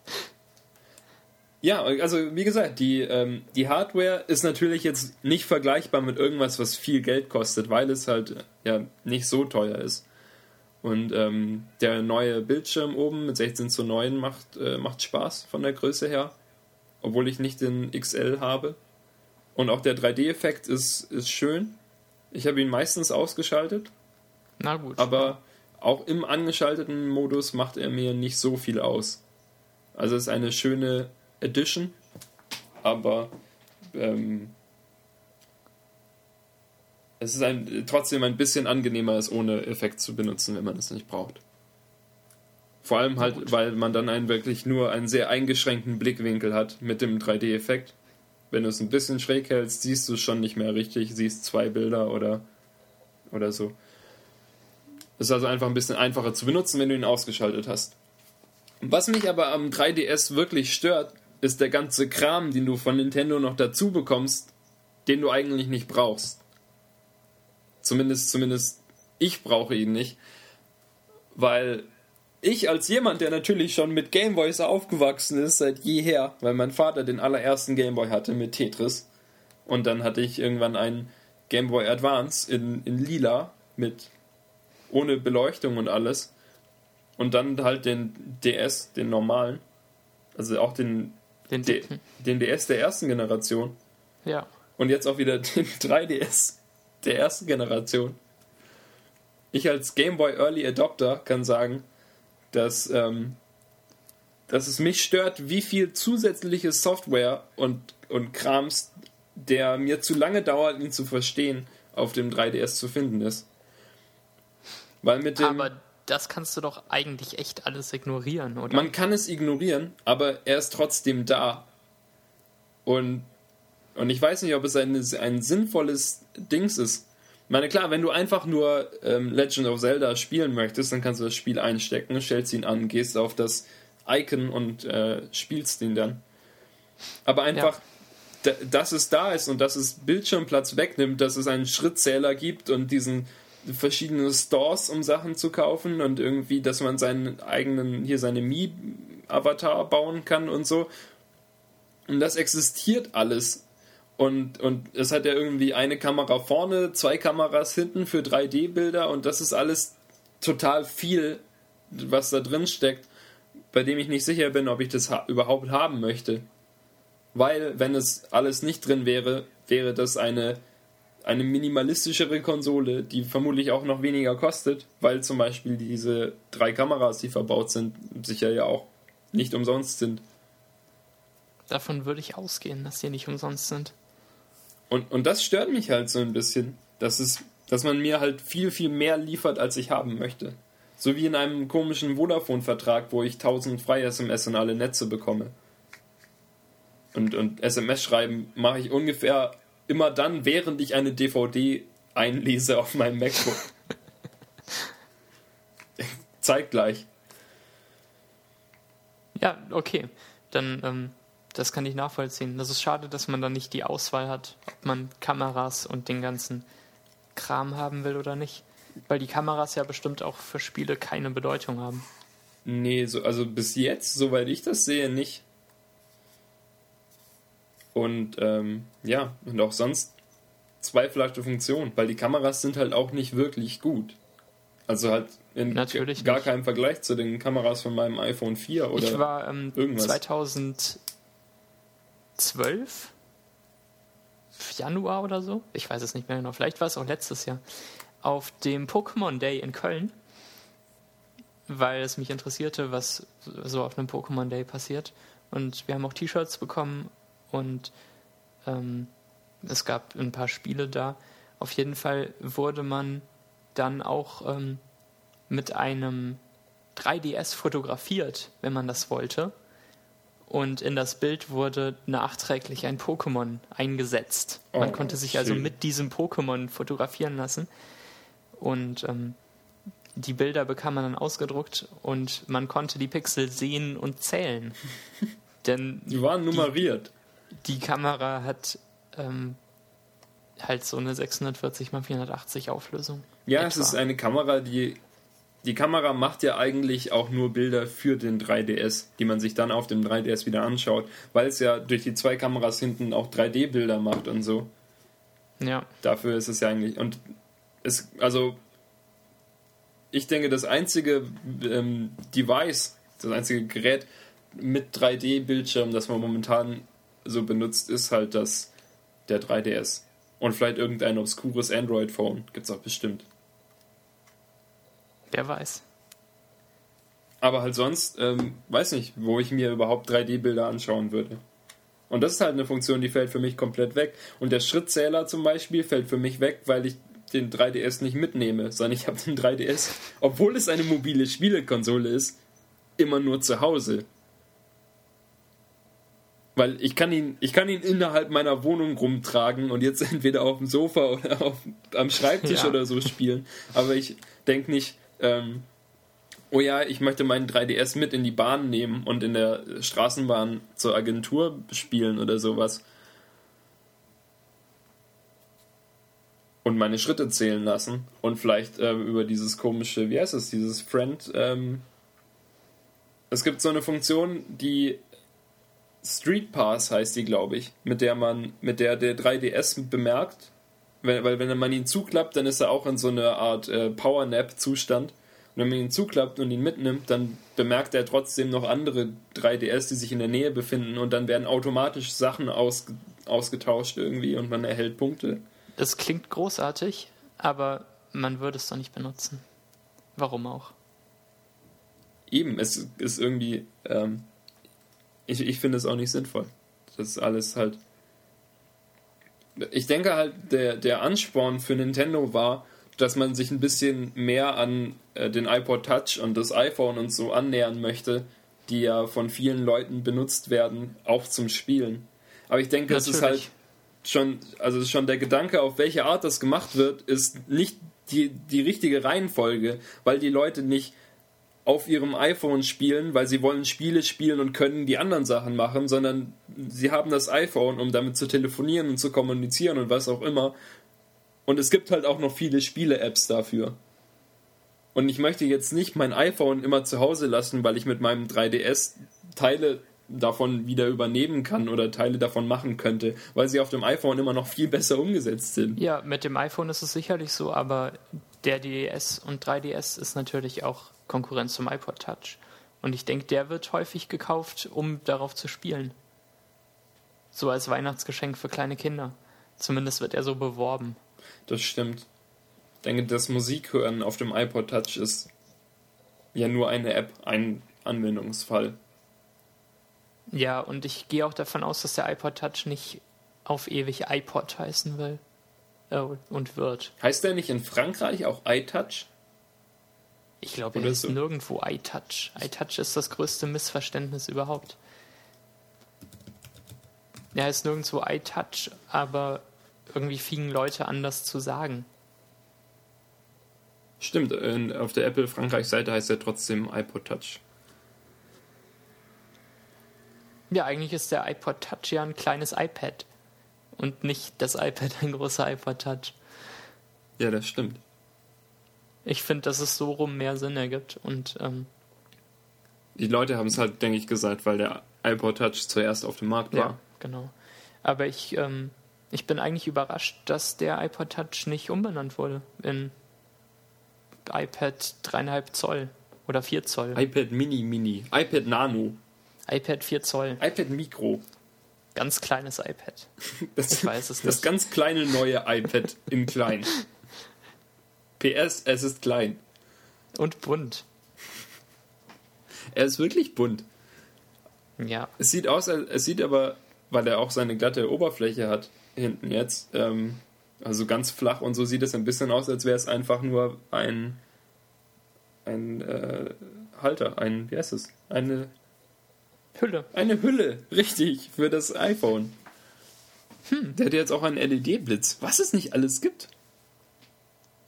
ja, also wie gesagt, die, ähm, die Hardware ist natürlich jetzt nicht vergleichbar mit irgendwas, was viel Geld kostet, weil es halt ja nicht so teuer ist. Und ähm, der neue Bildschirm oben mit 16 zu 9 macht, äh, macht Spaß von der Größe her, obwohl ich nicht den XL habe. Und auch der 3D-Effekt ist, ist schön. Ich habe ihn meistens ausgeschaltet. Na gut. Aber auch im angeschalteten Modus macht er mir nicht so viel aus. Also es ist eine schöne Edition, aber ähm, es ist ein, trotzdem ein bisschen angenehmer, es ohne Effekt zu benutzen, wenn man es nicht braucht. Vor allem halt, weil man dann einen wirklich nur einen sehr eingeschränkten Blickwinkel hat mit dem 3D-Effekt. Wenn du es ein bisschen schräg hältst, siehst du es schon nicht mehr richtig, siehst zwei Bilder oder, oder so. Das ist also einfach ein bisschen einfacher zu benutzen, wenn du ihn ausgeschaltet hast. Was mich aber am 3DS wirklich stört, ist der ganze Kram, den du von Nintendo noch dazu bekommst, den du eigentlich nicht brauchst. Zumindest, zumindest ich brauche ihn nicht. Weil ich als jemand, der natürlich schon mit Gameboys aufgewachsen ist, seit jeher, weil mein Vater den allerersten Gameboy hatte mit Tetris. Und dann hatte ich irgendwann einen Gameboy Advance in, in lila mit ohne Beleuchtung und alles. Und dann halt den DS, den normalen. Also auch den, den, D, den DS der ersten Generation. Ja. Und jetzt auch wieder den 3DS der ersten Generation. Ich als Game Boy Early Adopter kann sagen, dass, ähm, dass es mich stört, wie viel zusätzliche Software und, und Krams, der mir zu lange dauert, ihn zu verstehen, auf dem 3DS zu finden ist. Weil mit dem, aber das kannst du doch eigentlich echt alles ignorieren, oder? Man kann es ignorieren, aber er ist trotzdem da. Und, und ich weiß nicht, ob es ein, ein sinnvolles Dings ist. Ich meine, klar, wenn du einfach nur ähm, Legend of Zelda spielen möchtest, dann kannst du das Spiel einstecken, stellst ihn an, gehst auf das Icon und äh, spielst ihn dann. Aber einfach, ja. dass es da ist und dass es Bildschirmplatz wegnimmt, dass es einen Schrittzähler gibt und diesen verschiedene Stores, um Sachen zu kaufen und irgendwie, dass man seinen eigenen, hier seine Mi-Avatar bauen kann und so. Und das existiert alles. Und, und es hat ja irgendwie eine Kamera vorne, zwei Kameras hinten für 3D-Bilder und das ist alles total viel, was da drin steckt, bei dem ich nicht sicher bin, ob ich das ha überhaupt haben möchte. Weil, wenn es alles nicht drin wäre, wäre das eine eine minimalistischere Konsole, die vermutlich auch noch weniger kostet, weil zum Beispiel diese drei Kameras, die verbaut sind, sicher ja auch nicht umsonst sind. Davon würde ich ausgehen, dass die nicht umsonst sind. Und, und das stört mich halt so ein bisschen, dass, es, dass man mir halt viel, viel mehr liefert, als ich haben möchte. So wie in einem komischen Vodafone-Vertrag, wo ich 1000 freie SMS und alle Netze bekomme. Und, und SMS schreiben mache ich ungefähr immer dann, während ich eine DVD einlese auf meinem MacBook. Zeitgleich. Ja, okay. Dann, ähm, das kann ich nachvollziehen. Das ist schade, dass man dann nicht die Auswahl hat, ob man Kameras und den ganzen Kram haben will oder nicht. Weil die Kameras ja bestimmt auch für Spiele keine Bedeutung haben. Nee, so, also bis jetzt, soweit ich das sehe, nicht. Und ähm, ja, und auch sonst zweifelhafte Funktion, weil die Kameras sind halt auch nicht wirklich gut. Also halt in Natürlich gar nicht. keinem Vergleich zu den Kameras von meinem iPhone 4 oder ich war ähm, irgendwas. 2012 Januar oder so, ich weiß es nicht mehr genau, vielleicht war es auch letztes Jahr, auf dem Pokémon Day in Köln, weil es mich interessierte, was so auf einem Pokémon Day passiert. Und wir haben auch T-Shirts bekommen und ähm, es gab ein paar Spiele da. Auf jeden Fall wurde man dann auch ähm, mit einem 3DS fotografiert, wenn man das wollte. Und in das Bild wurde nachträglich ein Pokémon eingesetzt. Man Oh, konnte sich also schön. mit diesem Pokémon fotografieren lassen. Und ähm, die Bilder bekam man dann ausgedruckt und man konnte die Pixel sehen und zählen. Denn die waren nummeriert. die Kamera hat ähm, halt so eine 640 x 480 Auflösung. Ja, etwa. es ist eine Kamera, die die Kamera macht ja eigentlich auch nur Bilder für den 3DS, die man sich dann auf dem 3DS wieder anschaut, weil es ja durch die zwei Kameras hinten auch 3D-Bilder macht und so. Ja, Dafür ist es ja eigentlich. Und es, also, ich denke, das einzige ähm, Device, das einzige Gerät mit 3D-Bildschirm, das man momentan so benutzt, ist halt das der 3DS. Und vielleicht irgendein obskures Android-Phone. Gibt's auch bestimmt. Wer weiß. Aber halt sonst, ähm, weiß nicht, wo ich mir überhaupt 3D-Bilder anschauen würde. Und das ist halt eine Funktion, die fällt für mich komplett weg. Und der Schrittzähler zum Beispiel fällt für mich weg, weil ich den 3DS nicht mitnehme, sondern ich habe den 3DS, obwohl es eine mobile Spielekonsole ist, immer nur zu Hause. Weil ich kann ihn, ich kann ihn innerhalb meiner Wohnung rumtragen und jetzt entweder auf dem Sofa oder auf, am Schreibtisch Ja. oder so spielen. Aber ich denke nicht, ähm, oh ja, ich möchte meinen 3DS mit in die Bahn nehmen und in der Straßenbahn zur Agentur spielen oder sowas. Und meine Schritte zählen lassen und vielleicht ähm, über dieses komische, wie heißt es, dieses Friend. Ähm, es gibt so eine Funktion, die Street Pass heißt die, glaube ich, mit der man, mit der der 3DS bemerkt, weil, weil wenn man ihn zuklappt, dann ist er auch in so einer Art äh, Power-Nap-Zustand. Und wenn man ihn zuklappt und ihn mitnimmt, dann bemerkt er trotzdem noch andere 3DS, die sich in der Nähe befinden und dann werden automatisch Sachen ausge ausgetauscht irgendwie und man erhält Punkte. Das klingt großartig, aber man würde es doch nicht benutzen. Warum auch? Eben, es ist irgendwie, ähm, ich, ich finde es auch nicht sinnvoll. Das ist alles halt. Ich denke halt, der, der Ansporn für Nintendo war, dass man sich ein bisschen mehr an äh, den iPod Touch und das iPhone und so annähern möchte, die ja von vielen Leuten benutzt werden, auch zum Spielen. Aber ich denke, es ist halt Natürlich. schon, also schon der Gedanke, auf welche Art das gemacht wird, ist nicht die, die richtige Reihenfolge, weil die Leute nicht auf ihrem iPhone spielen, weil sie wollen Spiele spielen und können die anderen Sachen machen, sondern sie haben das iPhone, um damit zu telefonieren und zu kommunizieren und was auch immer. Und es gibt halt auch noch viele Spiele-Apps dafür. Und ich möchte jetzt nicht mein iPhone immer zu Hause lassen, weil ich mit meinem 3DS Teile davon wieder übernehmen kann oder Teile davon machen könnte, weil sie auf dem iPhone immer noch viel besser umgesetzt sind. Ja, mit dem iPhone ist es sicherlich so, aber der DS und 3DS ist natürlich auch Konkurrenz zum iPod Touch. Und ich denke, der wird häufig gekauft, um darauf zu spielen. So als Weihnachtsgeschenk für kleine Kinder. Zumindest wird er so beworben. Das stimmt. Ich denke, das Musikhören auf dem iPod Touch ist ja nur eine App, ein Anwendungsfall. Ja, und ich gehe auch davon aus, dass der iPod Touch nicht auf ewig iPod heißen will. Äh, und wird. Heißt der nicht in Frankreich auch iTouch? Ich glaube, er ist so. nirgendwo iTouch. iTouch ist das größte Missverständnis überhaupt. Er heißt nirgendwo iTouch, aber irgendwie fingen Leute an, das zu sagen. Stimmt, auf der Apple Frankreich Seite heißt er trotzdem iPod Touch. Ja, eigentlich ist der iPod Touch ja ein kleines iPad. Und nicht das iPad ein großer iPod Touch. Ja, das stimmt. Ich finde, dass es so rum mehr Sinn ergibt. Und ähm, Die Leute haben es halt, denke ich, gesagt, weil der iPod Touch zuerst auf dem Markt war. ja, genau. Aber ich, ähm, ich bin eigentlich überrascht, dass der iPod Touch nicht umbenannt wurde in iPad 3,5 Zoll oder 4 Zoll. iPad Mini Mini, iPad Nano, iPad 4 Zoll. iPad Micro. Ganz kleines iPad. Das, Ich weiß es das nicht. ganz kleine neue iPad in klein. PS, es ist klein. Und bunt. Er ist wirklich bunt. Ja. Es sieht aus, es sieht aber, weil er auch seine glatte Oberfläche hat, hinten jetzt, ähm, also ganz flach und so sieht es ein bisschen aus, als wäre es einfach nur ein, ein äh, Halter, ein, wie heißt es? Eine, Hülle. eine Hülle, richtig, für das iPhone. Hm. Der hat jetzt auch einen LED-Blitz. Was es nicht alles gibt.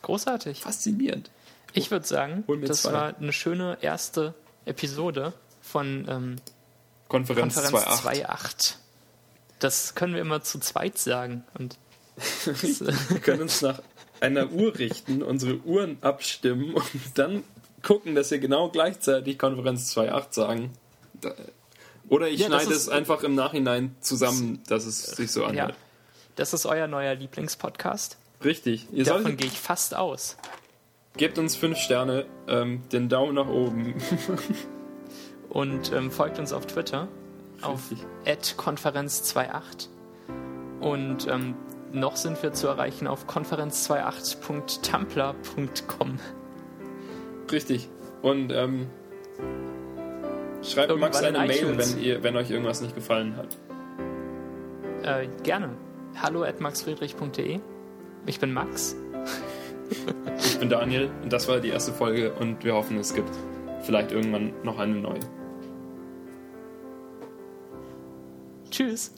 Großartig. Faszinierend. Ich würde sagen, das zwei. war eine schöne erste Episode von ähm, Konferenz, Konferenz 2.8. 2.8. Das können wir immer zu zweit sagen. Und Wir können uns nach einer Uhr richten, unsere Uhren abstimmen und dann gucken, dass wir genau gleichzeitig Konferenz 2.8 sagen. Oder ich Ja, schneide es einfach im Nachhinein zusammen, dass es sich so ja, anhört. das ist euer neuer Lieblingspodcast. Richtig. Ihr Davon solltet, gehe ich fast aus. gebt uns fünf Sterne, ähm, den Daumen nach oben. Und ähm, folgt uns auf Twitter auf Richtig. konferenz28. Und ähm, noch sind wir zu erreichen auf konferenz28.tumblr.com. Richtig. Und ähm, schreibt Irgendwann Max eine in Mail, wenn, ihr, wenn euch irgendwas nicht gefallen hat. Äh, gerne. Hallo at maxfriedrich.de. Ich bin Max. Ich bin Daniel und das war die erste Folge und wir hoffen, es gibt vielleicht irgendwann noch eine neue. Tschüss.